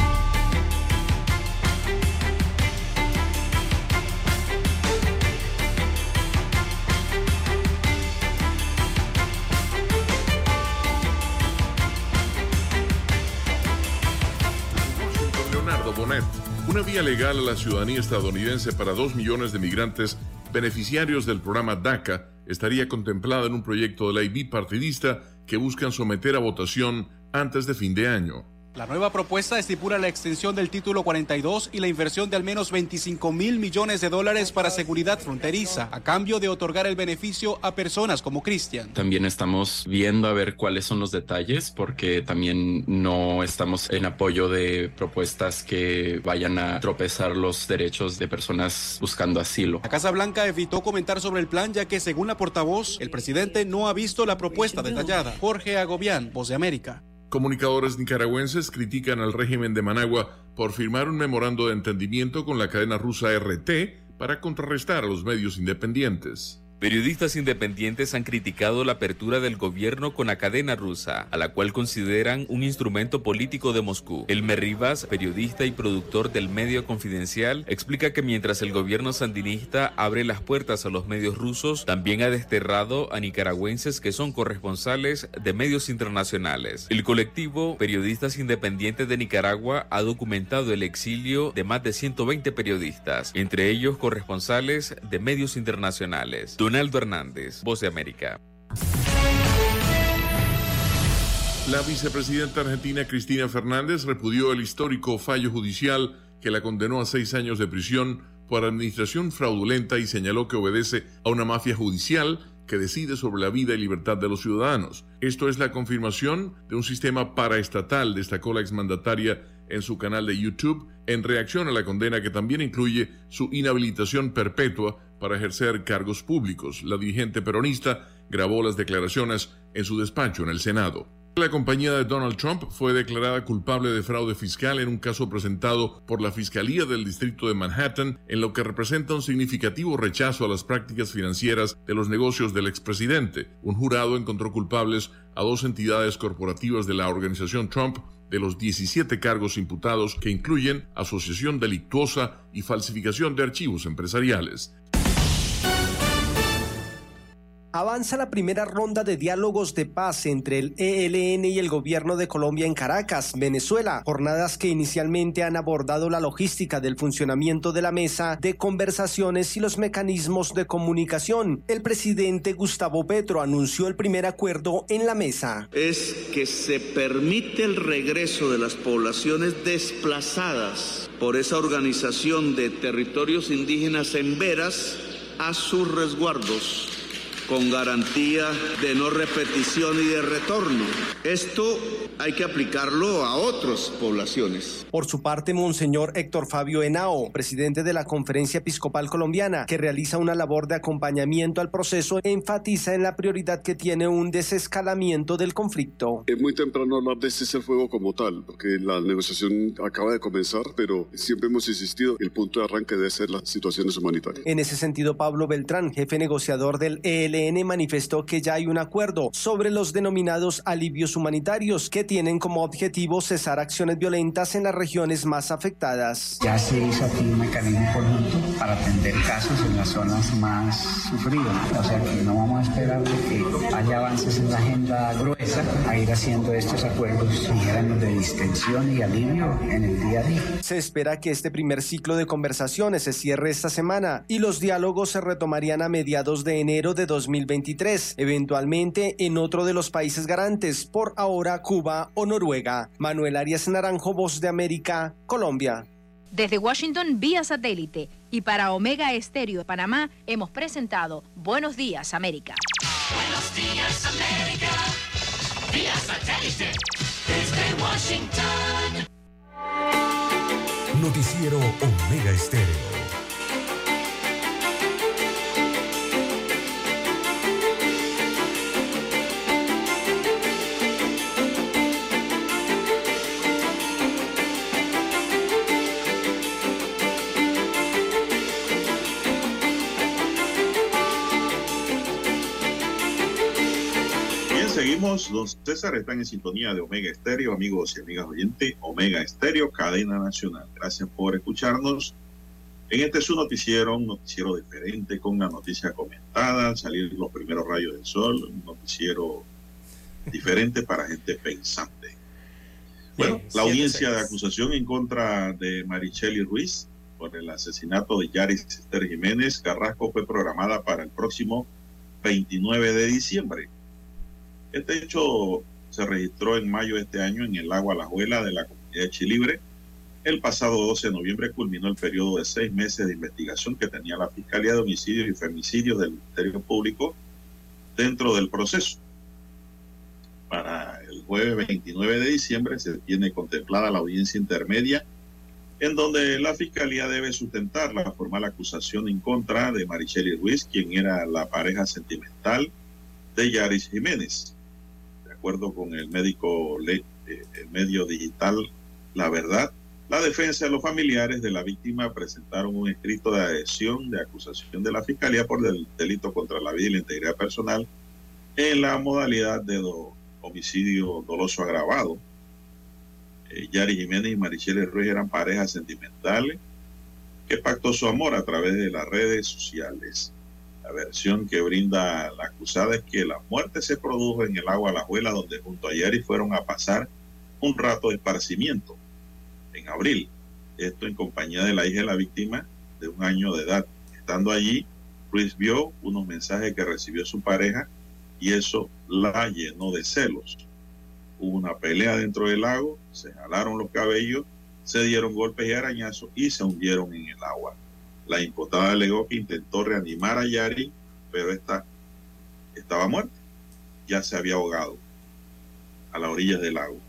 Una vía legal a la ciudadanía estadounidense para dos millones de migrantes beneficiarios del programa DACA estaría contemplada en un proyecto de ley bipartidista que buscan someter a votación antes de fin de año. La nueva propuesta estipula la extensión del título 42 y la inversión de al menos 25 mil millones de dólares para seguridad fronteriza, a cambio de otorgar el beneficio a personas como Cristian. También estamos viendo a ver cuáles son los detalles, porque también no estamos en apoyo de propuestas que vayan a tropezar los derechos de personas buscando asilo. La Casa Blanca evitó comentar sobre el plan, ya que según la portavoz, el presidente no ha visto la propuesta detallada. Jorge Agobián, Voz de América. Comunicadores nicaragüenses critican al régimen de Managua por firmar un memorando de entendimiento con la cadena rusa RT para contrarrestar a los medios independientes. Periodistas independientes han criticado la apertura del gobierno con la cadena rusa, a la cual consideran un instrumento político de Moscú. Elmer Rivas, periodista y productor del medio Confidencial, explica que mientras el gobierno sandinista abre las puertas a los medios rusos, también ha desterrado a nicaragüenses que son corresponsales de medios internacionales. El colectivo Periodistas Independientes de Nicaragua ha documentado el exilio de más de 120 periodistas, entre ellos corresponsales de medios internacionales. Donaldo Hernández, Voz de América. La vicepresidenta argentina Cristina Fernández repudió el histórico fallo judicial que la condenó a seis años de prisión por administración fraudulenta y señaló que obedece a una mafia judicial que decide sobre la vida y libertad de los ciudadanos. Esto es la confirmación de un sistema paraestatal, destacó la exmandataria en su canal de YouTube, en reacción a la condena que también incluye su inhabilitación perpetua para ejercer cargos públicos. La dirigente peronista grabó las declaraciones en su despacho en el Senado. La compañía de Donald Trump fue declarada culpable de fraude fiscal en un caso presentado por la Fiscalía del Distrito de Manhattan, en lo que representa un significativo rechazo a las prácticas financieras de los negocios del expresidente. Un jurado encontró culpables a dos entidades corporativas de la organización Trump de los 17 cargos imputados que incluyen asociación delictuosa y falsificación de archivos empresariales. Avanza la primera ronda de diálogos de paz entre el ELN y el gobierno de Colombia en Caracas, Venezuela, jornadas que inicialmente han abordado la logística del funcionamiento de la mesa de conversaciones y los mecanismos de comunicación. El presidente Gustavo Petro anunció el primer acuerdo en la mesa. Es que se permite el regreso de las poblaciones desplazadas por esa organización de territorios indígenas en veras a sus resguardos con garantía de no repetición y de retorno. Esto hay que aplicarlo a otras poblaciones. Por su parte, Monseñor Héctor Fabio Henao, presidente de la Conferencia Episcopal Colombiana, que realiza una labor de acompañamiento al proceso, enfatiza en la prioridad que tiene un desescalamiento del conflicto. Es muy temprano hablar de cese al fuego como tal, porque la negociación acaba de comenzar, pero siempre hemos insistido, el punto de arranque debe ser las situaciones humanitarias. En ese sentido, Pablo Beltrán, jefe negociador del ELN, manifestó que ya hay un acuerdo sobre los denominados alivios humanitarios que tienen como objetivo cesar acciones violentas en las regiones más afectadas. Ya se hizo aquí un mecanismo conjunto para atender casos en las zonas más sufridas. O sea que no vamos a esperar que haya avances en la agenda gruesa a ir haciendo estos acuerdos, de distensión y alivio en el día a día. Se espera que este primer ciclo de conversaciones se cierre esta semana y los diálogos se retomarían a mediados de enero de 2023, eventualmente en otro de los países garantes, por ahora Cuba o Noruega. Manuel Arias Naranjo, Voz de América, Colombia. Desde Washington vía satélite y para Omega Estéreo de Panamá hemos presentado Buenos Días América. Buenos días, América. Vía satélite. Desde Washington. Noticiero Omega Estéreo. Seguimos. Don César están en sintonía de Omega Estéreo, amigos y amigas oyentes. Omega Estéreo, cadena nacional. Gracias por escucharnos. En este es su noticiero, un noticiero diferente con la noticia comentada, al salir los primeros rayos del sol, un noticiero diferente para gente pensante. Bueno, Bien, la audiencia seis. de acusación en contra de Maricheli Ruiz por el asesinato de Yaris Esther Jiménez Carrasco fue programada para el próximo 29 de diciembre. Este hecho se registró en mayo de este año en el lago Alajuela de la comunidad de Chilibre. El pasado 12 de noviembre culminó el periodo de seis meses de investigación que tenía la Fiscalía de Homicidios y Femicidios del Ministerio Público dentro del proceso. Para el jueves 29 de diciembre se tiene contemplada la audiencia intermedia en donde la Fiscalía debe sustentar la formal acusación en contra de Maricheli Ruiz, quien era la pareja sentimental de Yaris Jiménez. Acuerdo con el médico, eh, el medio digital La Verdad, la defensa de los familiares de la víctima presentaron un escrito de adhesión de acusación de la Fiscalía por el delito contra la vida y la integridad personal en la modalidad de homicidio doloso agravado. Eh, Yari Jiménez y Marichelle Ruiz eran parejas sentimentales que pactó su amor a través de las redes sociales. La versión que brinda la acusada es que la muerte se produjo en el agua Alajuela, donde junto a Yari fueron a pasar un rato de esparcimiento en abril. Esto en compañía de la hija de la víctima de un año de edad. Estando allí, Ruiz vio unos mensajes que recibió su pareja y eso la llenó de celos. Hubo una pelea dentro del lago, se jalaron los cabellos, se dieron golpes y arañazos y se hundieron en el agua. La imputada alegó que intentó reanimar a Yari, pero esta estaba muerta, ya se había ahogado a la orilla del lago.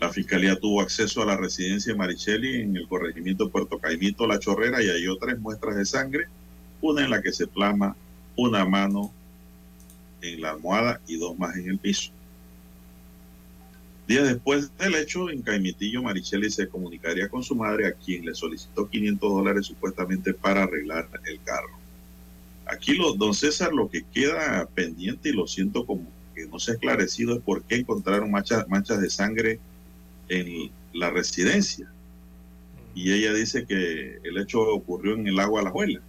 La fiscalía tuvo acceso a la residencia de Maricheli en el corregimiento Puerto Caimito, La Chorrera, y halló tres muestras de sangre, una en la que se plasma una mano en la almohada y dos más en el piso. Días después del hecho, en Caimitillo, Maricheli se comunicaría con su madre, a quien le solicitó 500 dólares supuestamente para arreglar el carro. Aquí, lo, don César, lo que queda pendiente y lo siento como que no se ha esclarecido es por qué encontraron manchas, manchas de sangre en la residencia. Y ella dice que el hecho ocurrió en el lago Alajuela.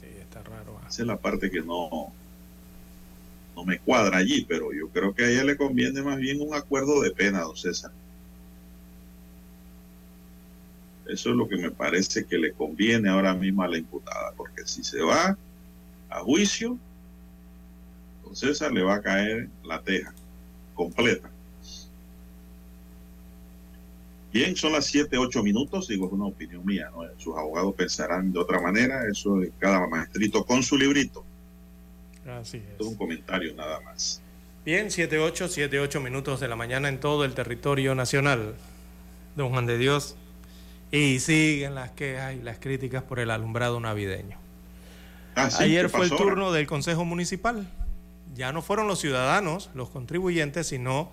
Sí, está raro. ah. Esa es la parte que no, no me cuadra allí, pero yo creo que a ella le conviene más bien un acuerdo de pena, don César. Eso es lo que me parece que le conviene ahora mismo a la imputada, porque si se va a juicio, don César le va a caer la teja completa. Bien, son las 7, 8 minutos, digo, es una opinión mía, ¿no? Sus abogados pensarán de otra manera, eso es cada maestrito con su librito. Así es. Es un comentario nada más. Bien, 7, 8, 7, 8 minutos de la mañana en todo el territorio nacional. Don Juan de Dios. Y siguen las quejas y las críticas por el alumbrado navideño. Ah, sí, Ayer ¿qué fue el turno del Consejo Municipal. Ya no fueron los ciudadanos, los contribuyentes, sino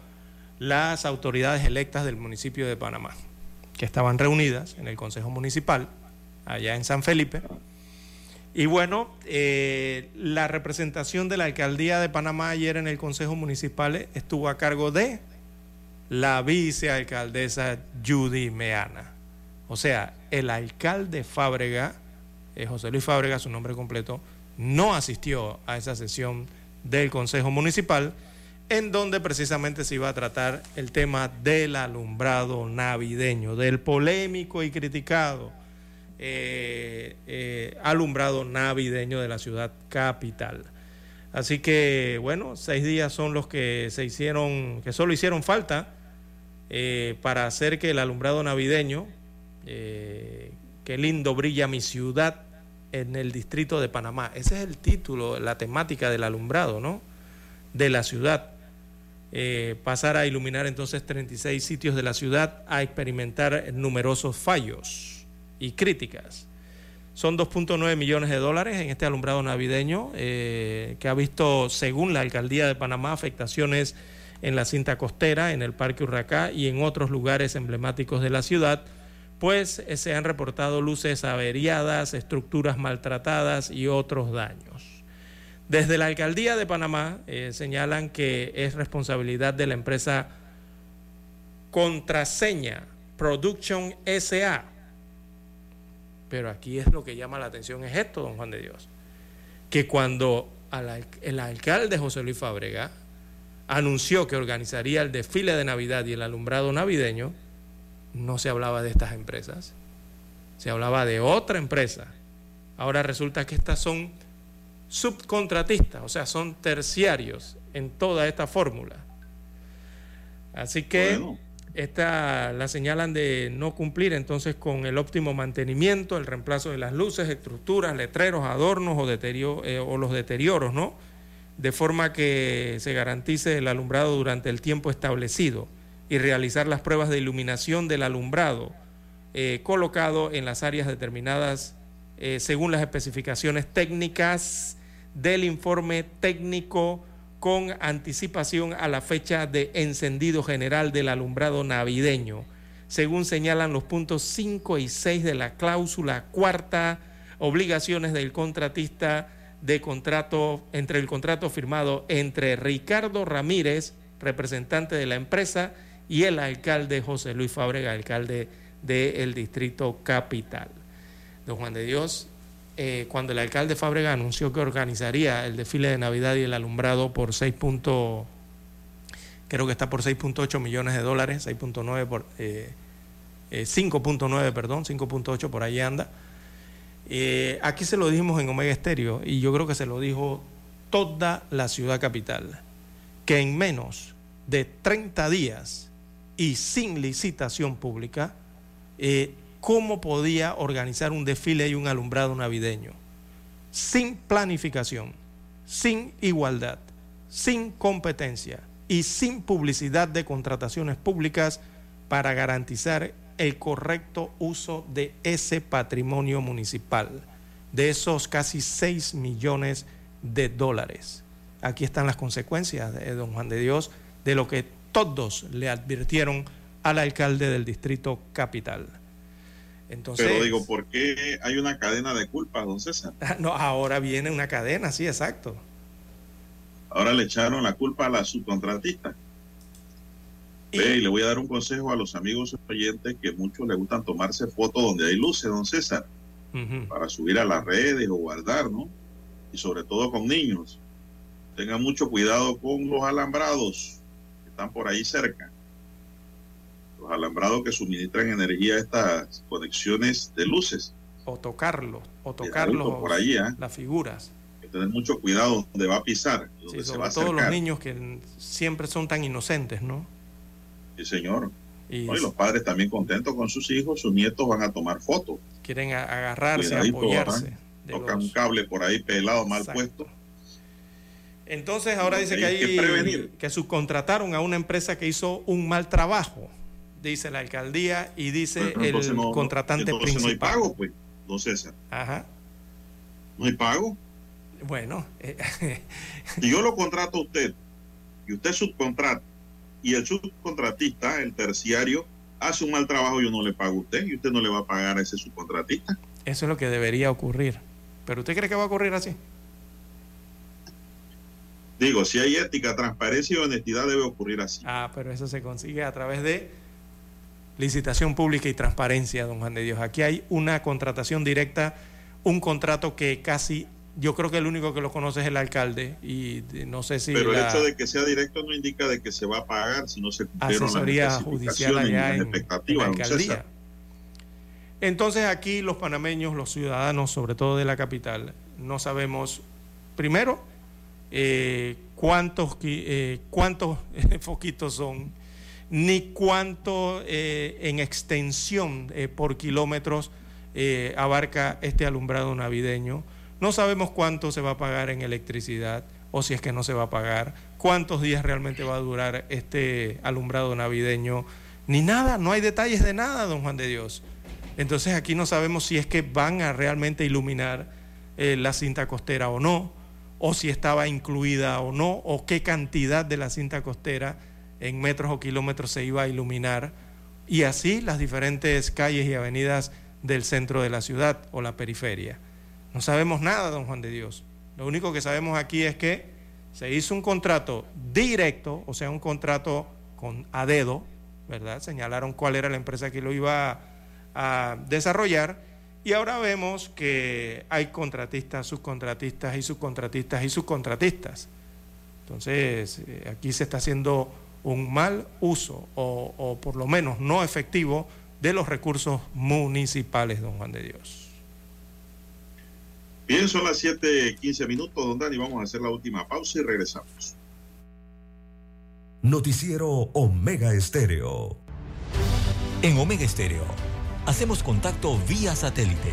las autoridades electas del municipio de Panamá, que estaban reunidas en el Consejo Municipal, allá en San Felipe. Y bueno, eh, la representación de la alcaldía de Panamá ayer en el Consejo Municipal estuvo a cargo de la vicealcaldesa Judy Meana. O sea, el alcalde Fábrega, eh, José Luis Fábrega, su nombre completo, no asistió a esa sesión del Consejo Municipal, en donde precisamente se iba a tratar el tema del alumbrado navideño, del polémico y criticado eh, eh, alumbrado navideño de la ciudad capital. Así que, bueno, seis días son los que se hicieron, que solo hicieron falta eh, para hacer que el alumbrado navideño, eh, qué lindo brilla mi ciudad en el distrito de Panamá. Ese es el título, la temática del alumbrado, ¿no? De la ciudad. Eh, pasar a iluminar entonces 36 sitios de la ciudad, a experimentar numerosos fallos y críticas. Son 2.9 millones de dólares en este alumbrado navideño eh, que ha visto, según la alcaldía de Panamá, afectaciones en la cinta costera, en el Parque Urracá y en otros lugares emblemáticos de la ciudad, pues eh, se han reportado luces averiadas, estructuras maltratadas y otros daños. Desde la alcaldía de Panamá eh, señalan que es responsabilidad de la empresa Contraseña Production SA. Pero aquí es lo que llama la atención, es esto, don Juan de Dios, que cuando el alcalde José Luis Fábrega anunció que organizaría el desfile de Navidad y el alumbrado navideño, no se hablaba de estas empresas, se hablaba de otra empresa. Ahora resulta que estas son subcontratistas, o sea, son terciarios en toda esta fórmula. Así que. Esta la señalan de no cumplir entonces con el óptimo mantenimiento, el reemplazo de las luces, estructuras, letreros, adornos o, deterio- eh, o los deterioros, ¿no? De forma que se garantice el alumbrado durante el tiempo establecido y realizar las pruebas de iluminación del alumbrado eh, colocado en las áreas determinadas eh, según las especificaciones técnicas del informe técnico con anticipación a la fecha de encendido general del alumbrado navideño, según señalan los puntos 5 y 6 de la cláusula cuarta, obligaciones del contratista de contrato entre el contrato firmado entre Ricardo Ramírez, representante de la empresa, y el alcalde José Luis Fábrega, alcalde del distrito capital. Don Juan de Dios, eh, cuando el alcalde Fábrega anunció que organizaría el desfile de Navidad y el alumbrado por 6. punto- creo que está por 6.8 millones de dólares, 6.9 por eh, eh, 5.9, perdón, 5.8 por ahí anda. Eh, aquí se lo dijimos en Omega Estéreo y yo creo que se lo dijo toda la ciudad capital, que en menos de 30 días y sin licitación pública, eh, cómo podía organizar un desfile y un alumbrado navideño sin planificación, sin igualdad, sin competencia y sin publicidad de contrataciones públicas para garantizar el correcto uso de ese patrimonio municipal, de esos casi 6 millones de dólares. Aquí están las consecuencias, de don Juan de Dios, de lo que todos le advirtieron al alcalde del distrito capital. Entonces, Pero digo, ¿por qué hay una cadena de culpas, don César? (laughs) no, ahora viene una cadena, sí, exacto. Ahora le echaron la culpa a la subcontratista. Ve, y le voy a dar un consejo a los amigos oyentes que muchos les gustan tomarse fotos donde hay luces, don César, para subir a las redes o guardar, ¿no? Y sobre todo con niños. Tengan mucho cuidado con los alambrados que están por ahí cerca. Los alambrados que suministran energía a estas conexiones de luces. O tocarlo, o tocarlo por ahí, ¿eh? las figuras. Hay que tener mucho cuidado donde va a pisar, y donde Sí, se va sobre a todo los niños que siempre son tan inocentes, ¿no? Sí, señor. Y, ¿no? Y los padres también contentos con sus hijos, sus nietos van a tomar fotos. quieren agarrarse, Cuidadito, apoyarse. Tocan los- un cable por ahí pelado, mal Exacto. puesto. Entonces ahora dice que hay que prevenir. que subcontrataron a una empresa que hizo un mal trabajo, dice la alcaldía y dice el no- contratante entonces no hay principal. pago, pues, don César. Ajá. No hay pago. Bueno, eh, (laughs) Si yo lo contrato a usted y usted subcontrata y el subcontratista, el terciario, hace un mal trabajo, yo no le pago a usted y usted no le va a pagar a ese subcontratista. eso es lo que debería ocurrir. Pero usted cree que va a ocurrir así? Digo, si hay ética, transparencia y honestidad, debe ocurrir así. Ah, pero eso se consigue a través de licitación pública y transparencia, don Juan de Dios. Aquí hay una contratación directa, un contrato que casi, yo creo que el único que lo conoce es el alcalde y no sé si Pero el hecho de que sea directo no indica de que se va a pagar si no se cumplieron asesoría las judicial allá en, en la alcaldía. Entonces aquí los panameños, los ciudadanos, sobre todo de la capital, no sabemos, primero, eh, cuántos, eh, cuántos (laughs) foquitos son, ni cuánto eh, en extensión eh, por kilómetros eh, abarca este alumbrado navideño. No sabemos cuánto se va a pagar en electricidad o si es que no se va a pagar, cuántos días realmente va a durar este alumbrado navideño, ni nada, no hay detalles de nada, don Juan de Dios. Entonces aquí no sabemos si es que van a realmente iluminar la cinta costera o no, o si estaba incluida o no, o qué cantidad de la cinta costera en metros o kilómetros se iba a iluminar, y así las diferentes calles y avenidas del centro de la ciudad o la periferia. No sabemos nada, don Juan de Dios. Lo único que sabemos aquí es que se hizo un contrato directo, o sea, un contrato con a dedo, ¿verdad? Señalaron cuál era la empresa que lo iba a, a desarrollar y ahora vemos que hay contratistas, subcontratistas y subcontratistas y subcontratistas. Entonces, eh, aquí se está haciendo un mal uso o, o por lo menos no efectivo de los recursos municipales, don Juan de Dios. Bien, son las 7:15 minutos, don Dani. Vamos a hacer la última pausa y regresamos. Noticiero Omega Estéreo. En Omega Estéreo hacemos contacto vía satélite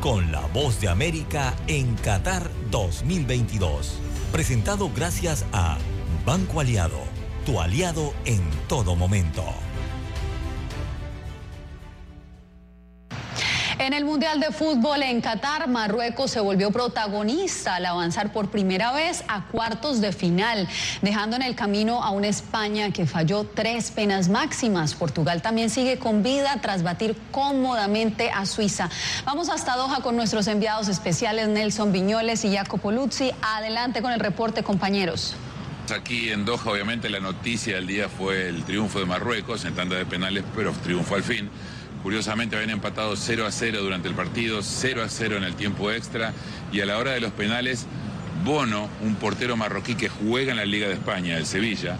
con la voz de América en Qatar 2022. Presentado gracias a Banco Aliado, tu aliado en todo momento. En el Mundial de Fútbol en Qatar, Marruecos se volvió protagonista al avanzar por primera vez a cuartos de final, dejando en el camino a una España que falló tres penas máximas. Portugal también sigue con vida tras batir cómodamente a Suiza. Vamos hasta Doha con nuestros enviados especiales Nelson Viñoles y Jacopo Luzzi. Adelante con el reporte, compañeros. Aquí en Doha, obviamente, la noticia del día fue el triunfo de Marruecos en tanda de penales, pero triunfo al fin. Curiosamente habían empatado 0 a 0 durante el partido, 0 a 0 en el tiempo extra y a la hora de los penales, Bono, un portero marroquí que juega en la Liga de España, el Sevilla,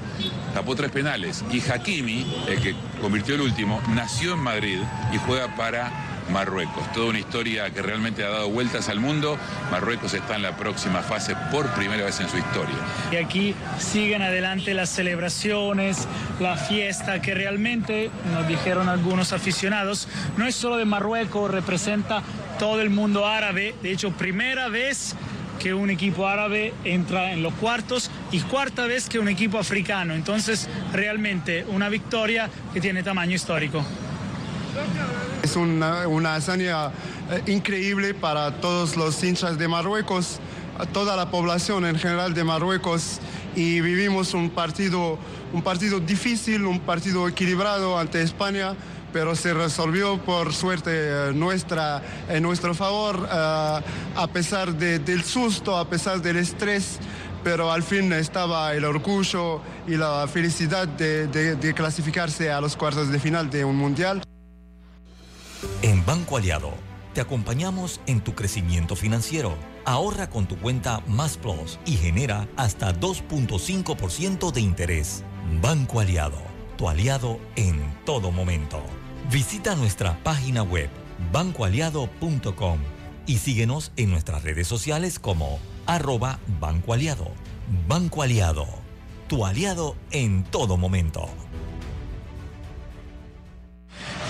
tapó tres penales y Hakimi, el que convirtió el último, nació en Madrid y juega para Marruecos. Toda una historia que realmente ha dado vueltas al mundo. Marruecos está en la próxima fase por primera vez en su historia. Y aquí siguen adelante las celebraciones, la fiesta que realmente, nos dijeron algunos aficionados, no es solo de Marruecos, representa todo el mundo árabe. De hecho, primera vez que un equipo árabe entra en los cuartos y cuarta vez que un equipo africano. Entonces, realmente una victoria que tiene tamaño histórico. Es una, una hazaña eh, increíble para todos los hinchas de Marruecos, toda la población en general de Marruecos y vivimos un partido, un partido difícil, un partido equilibrado ante España, pero se resolvió por suerte eh, nuestra, en nuestro favor, eh, a pesar de- del susto, a pesar del estrés pero al fin estaba el orgullo y la felicidad de clasificarse a los cuartos de final de un mundial. En Banco Aliado, te acompañamos en tu crecimiento financiero. Ahorra con tu cuenta Más Plus y genera hasta 2.5% de interés. Banco Aliado, tu aliado en todo momento. Visita nuestra página web bancoaliado.com y síguenos en nuestras redes sociales como arroba Banco Aliado. Banco Aliado, tu aliado en todo momento.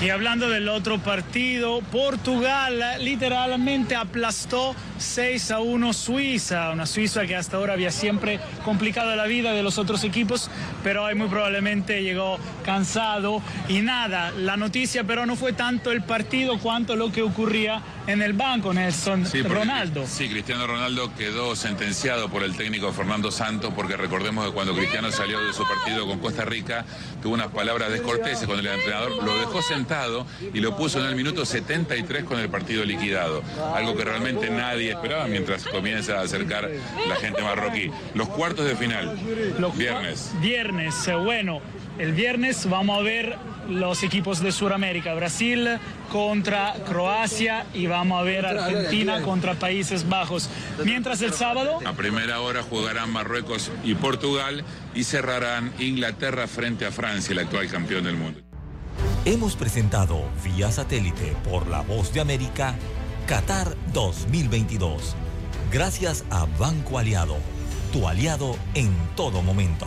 Y hablando del otro partido, Portugal literalmente aplastó 6 a 1 Suiza, una Suiza que hasta ahora había siempre complicado la vida de los otros equipos, pero hoy muy probablemente llegó cansado. Y nada, la noticia pero no fue tanto el partido cuanto lo que ocurría en el banco, Nelson Sí, Ronaldo. Sí, Cristiano Ronaldo quedó sentenciado por el técnico Fernando Santos porque recordemos que cuando Cristiano salió de su partido con Costa Rica tuvo unas palabras descorteses con el entrenador, lo dejó sentado y lo puso en el minuto 73 con el partido liquidado, algo que realmente nadie esperaba mientras comienza a acercar la gente marroquí. Los cuartos de final, viernes. Viernes, eh, bueno, el viernes vamos a ver los equipos de Sudamérica, Brasil contra Croacia y vamos a ver Argentina contra Países Bajos. Mientras el sábado, A primera hora jugarán Marruecos y Portugal y cerrarán Inglaterra frente a Francia, el actual campeón del mundo. Hemos presentado vía satélite por la voz de América Qatar 2022. Gracias a Banco Aliado, tu aliado en todo momento.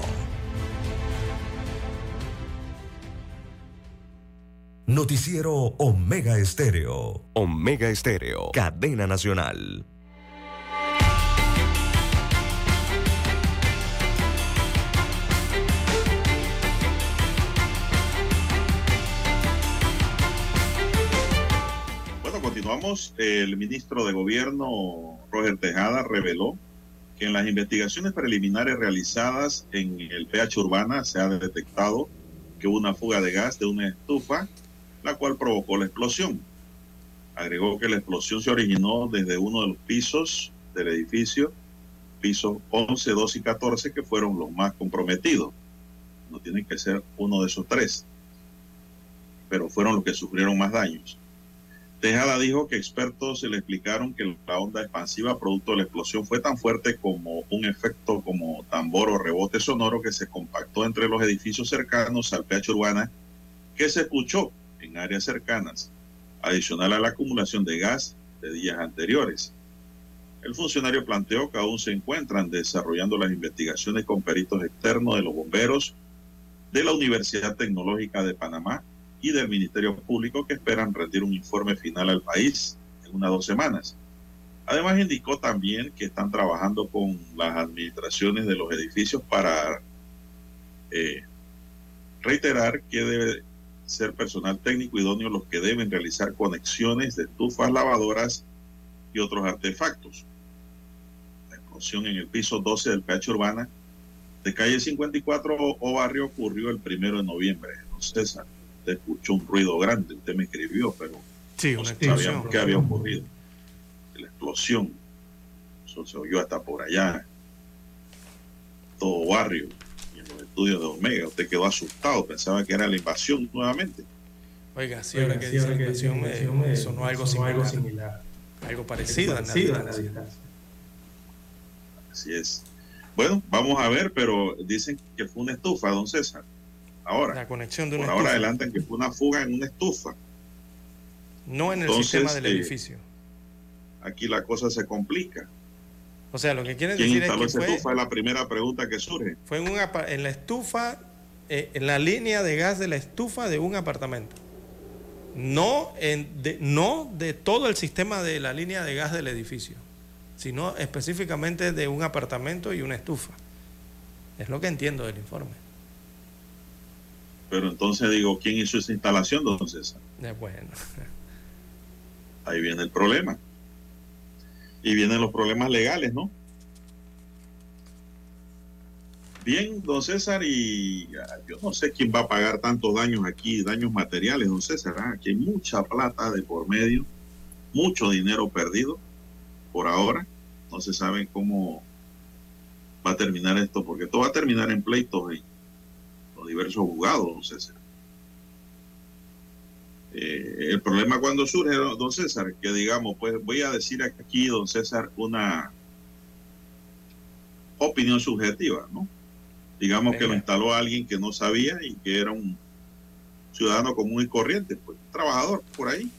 Noticiero Omega Estéreo. Omega Estéreo. Cadena Nacional. Bueno, continuamos. El ministro de Gobierno, Roger Tejada, reveló que en las investigaciones preliminares realizadas en el PH Urbana se ha detectado que hubo una fuga de gas de una estufa, la cual provocó la explosión. Agregó que la explosión se originó desde uno de los pisos del edificio, pisos 11, 12 y 14, que fueron los más comprometidos. No tiene que ser uno de esos tres, pero fueron los que sufrieron más daños. Tejada dijo que expertos se le explicaron que la onda expansiva producto de la explosión fue tan fuerte como un efecto como tambor o rebote sonoro que se compactó entre los edificios cercanos al PH Urbana que se escuchó en áreas cercanas, adicional a la acumulación de gas de días anteriores. El funcionario planteó que aún se encuentran desarrollando las investigaciones con peritos externos de los bomberos de la Universidad Tecnológica de Panamá y del Ministerio Público que esperan rendir un informe final al país en unas dos semanas. Además indicó también que están trabajando con las administraciones de los edificios para eh, reiterar que debe ser personal técnico idóneo los que deben realizar conexiones de estufas, lavadoras y otros artefactos. La explosión en el piso 12 del PH Urbana de calle 54 o barrio ocurrió el primero de noviembre. No César, usted escuchó un ruido grande, usted me escribió, pero Sí, no sabíamos qué había ocurrido. La explosión, eso se oyó hasta por allá, todo barrio, los estudios de Omega. Usted quedó asustado, pensaba que era la invasión nuevamente. Oiga, sí, ahora que dice la inflación me, me sonó algo similar. Algo parecido, en la distancia. Así es. Bueno, vamos a ver, pero dicen que fue una estufa, don César. Ahora, La conexión de por una ahora adelantan que fue una fuga en una estufa. No en el Entonces, sistema del eh, edificio. Aquí la cosa se complica. O sea, lo que quieren ¿Quién decir es que fue, estufa? Es la primera pregunta que surge. fue en, un en la estufa, eh, en la línea de gas de la estufa de un apartamento. No, en, de, no de todo el sistema de la línea de gas del edificio, sino específicamente de un apartamento y una estufa. Es lo que entiendo del informe. Pero entonces digo, ¿quién hizo esa instalación, don César? Eh, Bueno, (laughs) Ahí viene el problema. Y vienen los problemas legales, ¿no? Bien, don César, y ah, yo no sé quién va a pagar tantos daños aquí, daños materiales, don César. ah, Aquí hay mucha plata de por medio, mucho dinero perdido por ahora. No se sabe cómo va a terminar esto, porque esto va a terminar en pleitos en los diversos juzgados, don César. Eh, el problema cuando surge, don César, que digamos, pues voy a decir aquí, don César, una opinión subjetiva, ¿no? Digamos que lo instaló alguien que no sabía y que era un ciudadano común y corriente, pues un trabajador por ahí,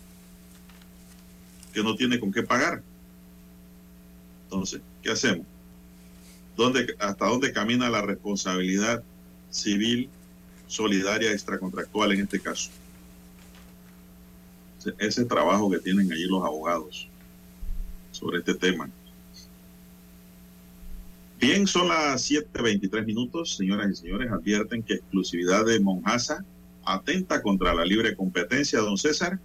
que no tiene con qué pagar. Entonces, ¿qué hacemos? ¿Dónde, ¿Hasta dónde camina la responsabilidad civil, solidaria, extracontractual en este caso? Ese, trabajo que tienen allí los abogados sobre este tema. Bien, son las 7.23 minutos, señoras y señores. Advierten que exclusividad de Monjasa atenta contra la libre competencia, don César.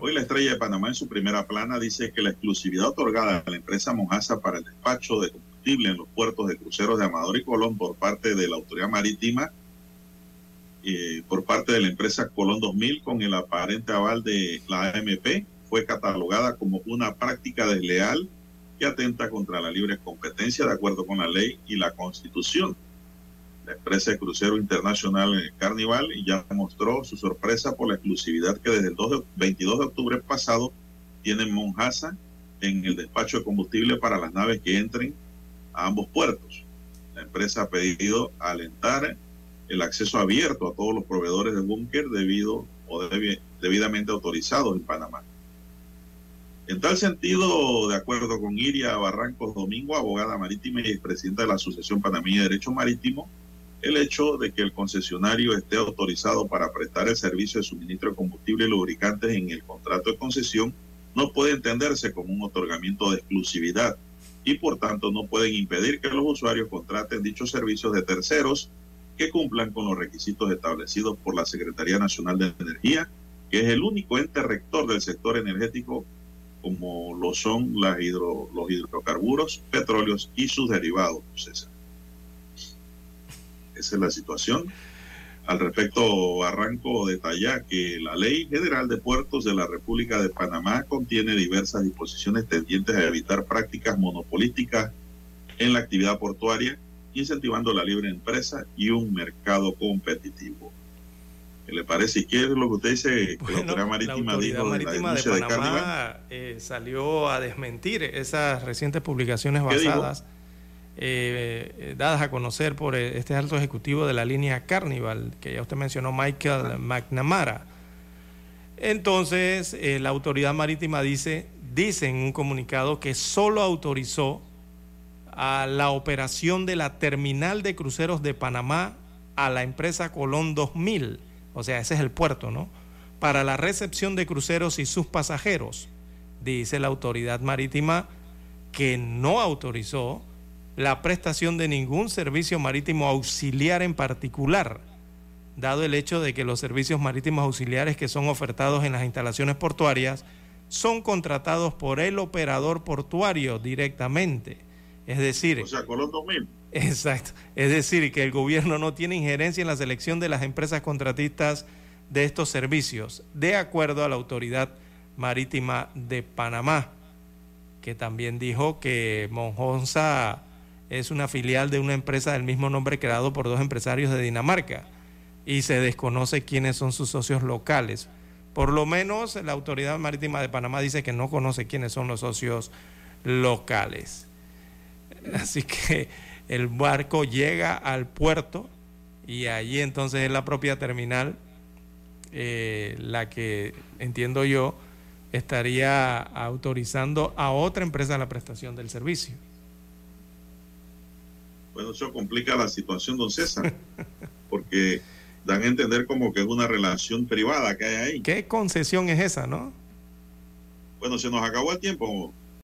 Hoy la estrella de Panamá en su primera plana dice que la exclusividad otorgada a la empresa Monjasa para el despacho de combustible en los puertos de cruceros de Amador y Colón por parte de la autoridad marítima, eh, por parte de la empresa Colón 2000 con el aparente aval de la AMP, fue catalogada como una práctica desleal que atenta contra la libre competencia de acuerdo con la ley y la constitución. La empresa de crucero internacional Carnival ya mostró su sorpresa por la exclusividad que desde el 2 de- 22 de octubre pasado tiene Monjasa en el despacho de combustible para las naves que entren a ambos puertos. La empresa ha pedido alentar el acceso abierto a todos los proveedores de búnker debido o debi- debidamente autorizados en Panamá. En tal sentido, de acuerdo con Iria Barrancos Domingo, abogada marítima y presidenta de la Asociación Panameña de Derecho Marítimo, el hecho de que el concesionario esté autorizado para prestar el servicio de suministro de combustible y lubricantes en el contrato de concesión no puede entenderse como un otorgamiento de exclusividad y por tanto no pueden impedir que los usuarios contraten dichos servicios de terceros que cumplan con los requisitos establecidos por la Secretaría Nacional de Energía, que es el único ente rector del sector energético como lo son las hidro- los hidrocarburos, petróleos y sus derivados, César. Esa es la situación. Al respecto, Barranco detalla que la Ley General de Puertos de la República de Panamá contiene diversas disposiciones tendientes a evitar prácticas monopolísticas en la actividad portuaria, incentivando la libre empresa y un mercado competitivo. ¿Qué le parece? ¿Y qué es lo que usted dice que la autoridad marítima la Autoridad dijo de la Marítima de denuncia de? Panamá eh, salió a desmentir esas recientes publicaciones basadas, eh, eh, dadas a conocer por eh, este alto ejecutivo de la línea Carnival, que ya usted mencionó, Michael McNamara. Entonces, eh, la Autoridad Marítima dice, dice en un comunicado que solo autorizó a la operación de la terminal de cruceros de Panamá a la empresa Colón 2000, o sea, ese es el puerto, ¿no? Para la recepción de cruceros y sus pasajeros. Dice la autoridad marítima que no autorizó la prestación de ningún servicio marítimo auxiliar en particular, dado el hecho de que los servicios marítimos auxiliares que son ofertados en las instalaciones portuarias son contratados por el operador portuario directamente. Es decir, O sea, 2000. Exacto. Es decir, que el gobierno no tiene injerencia en la selección de las empresas contratistas de estos servicios, de acuerdo a la Autoridad Marítima de Panamá, que también dijo que Monjonza es una filial de una empresa del mismo nombre creado por dos empresarios de Dinamarca y se desconoce quiénes son sus socios locales. Por lo menos la Autoridad Marítima de Panamá dice que no conoce quiénes son los socios locales. (laughs) Así que el barco llega al puerto y allí entonces es la propia terminal eh, la que entiendo yo estaría autorizando a otra empresa la prestación del servicio. Bueno, eso complica la situación, don César, (laughs) porque dan a entender como que es una relación privada que hay ahí. ¿Qué concesión es esa, no? Bueno, se nos acabó el tiempo,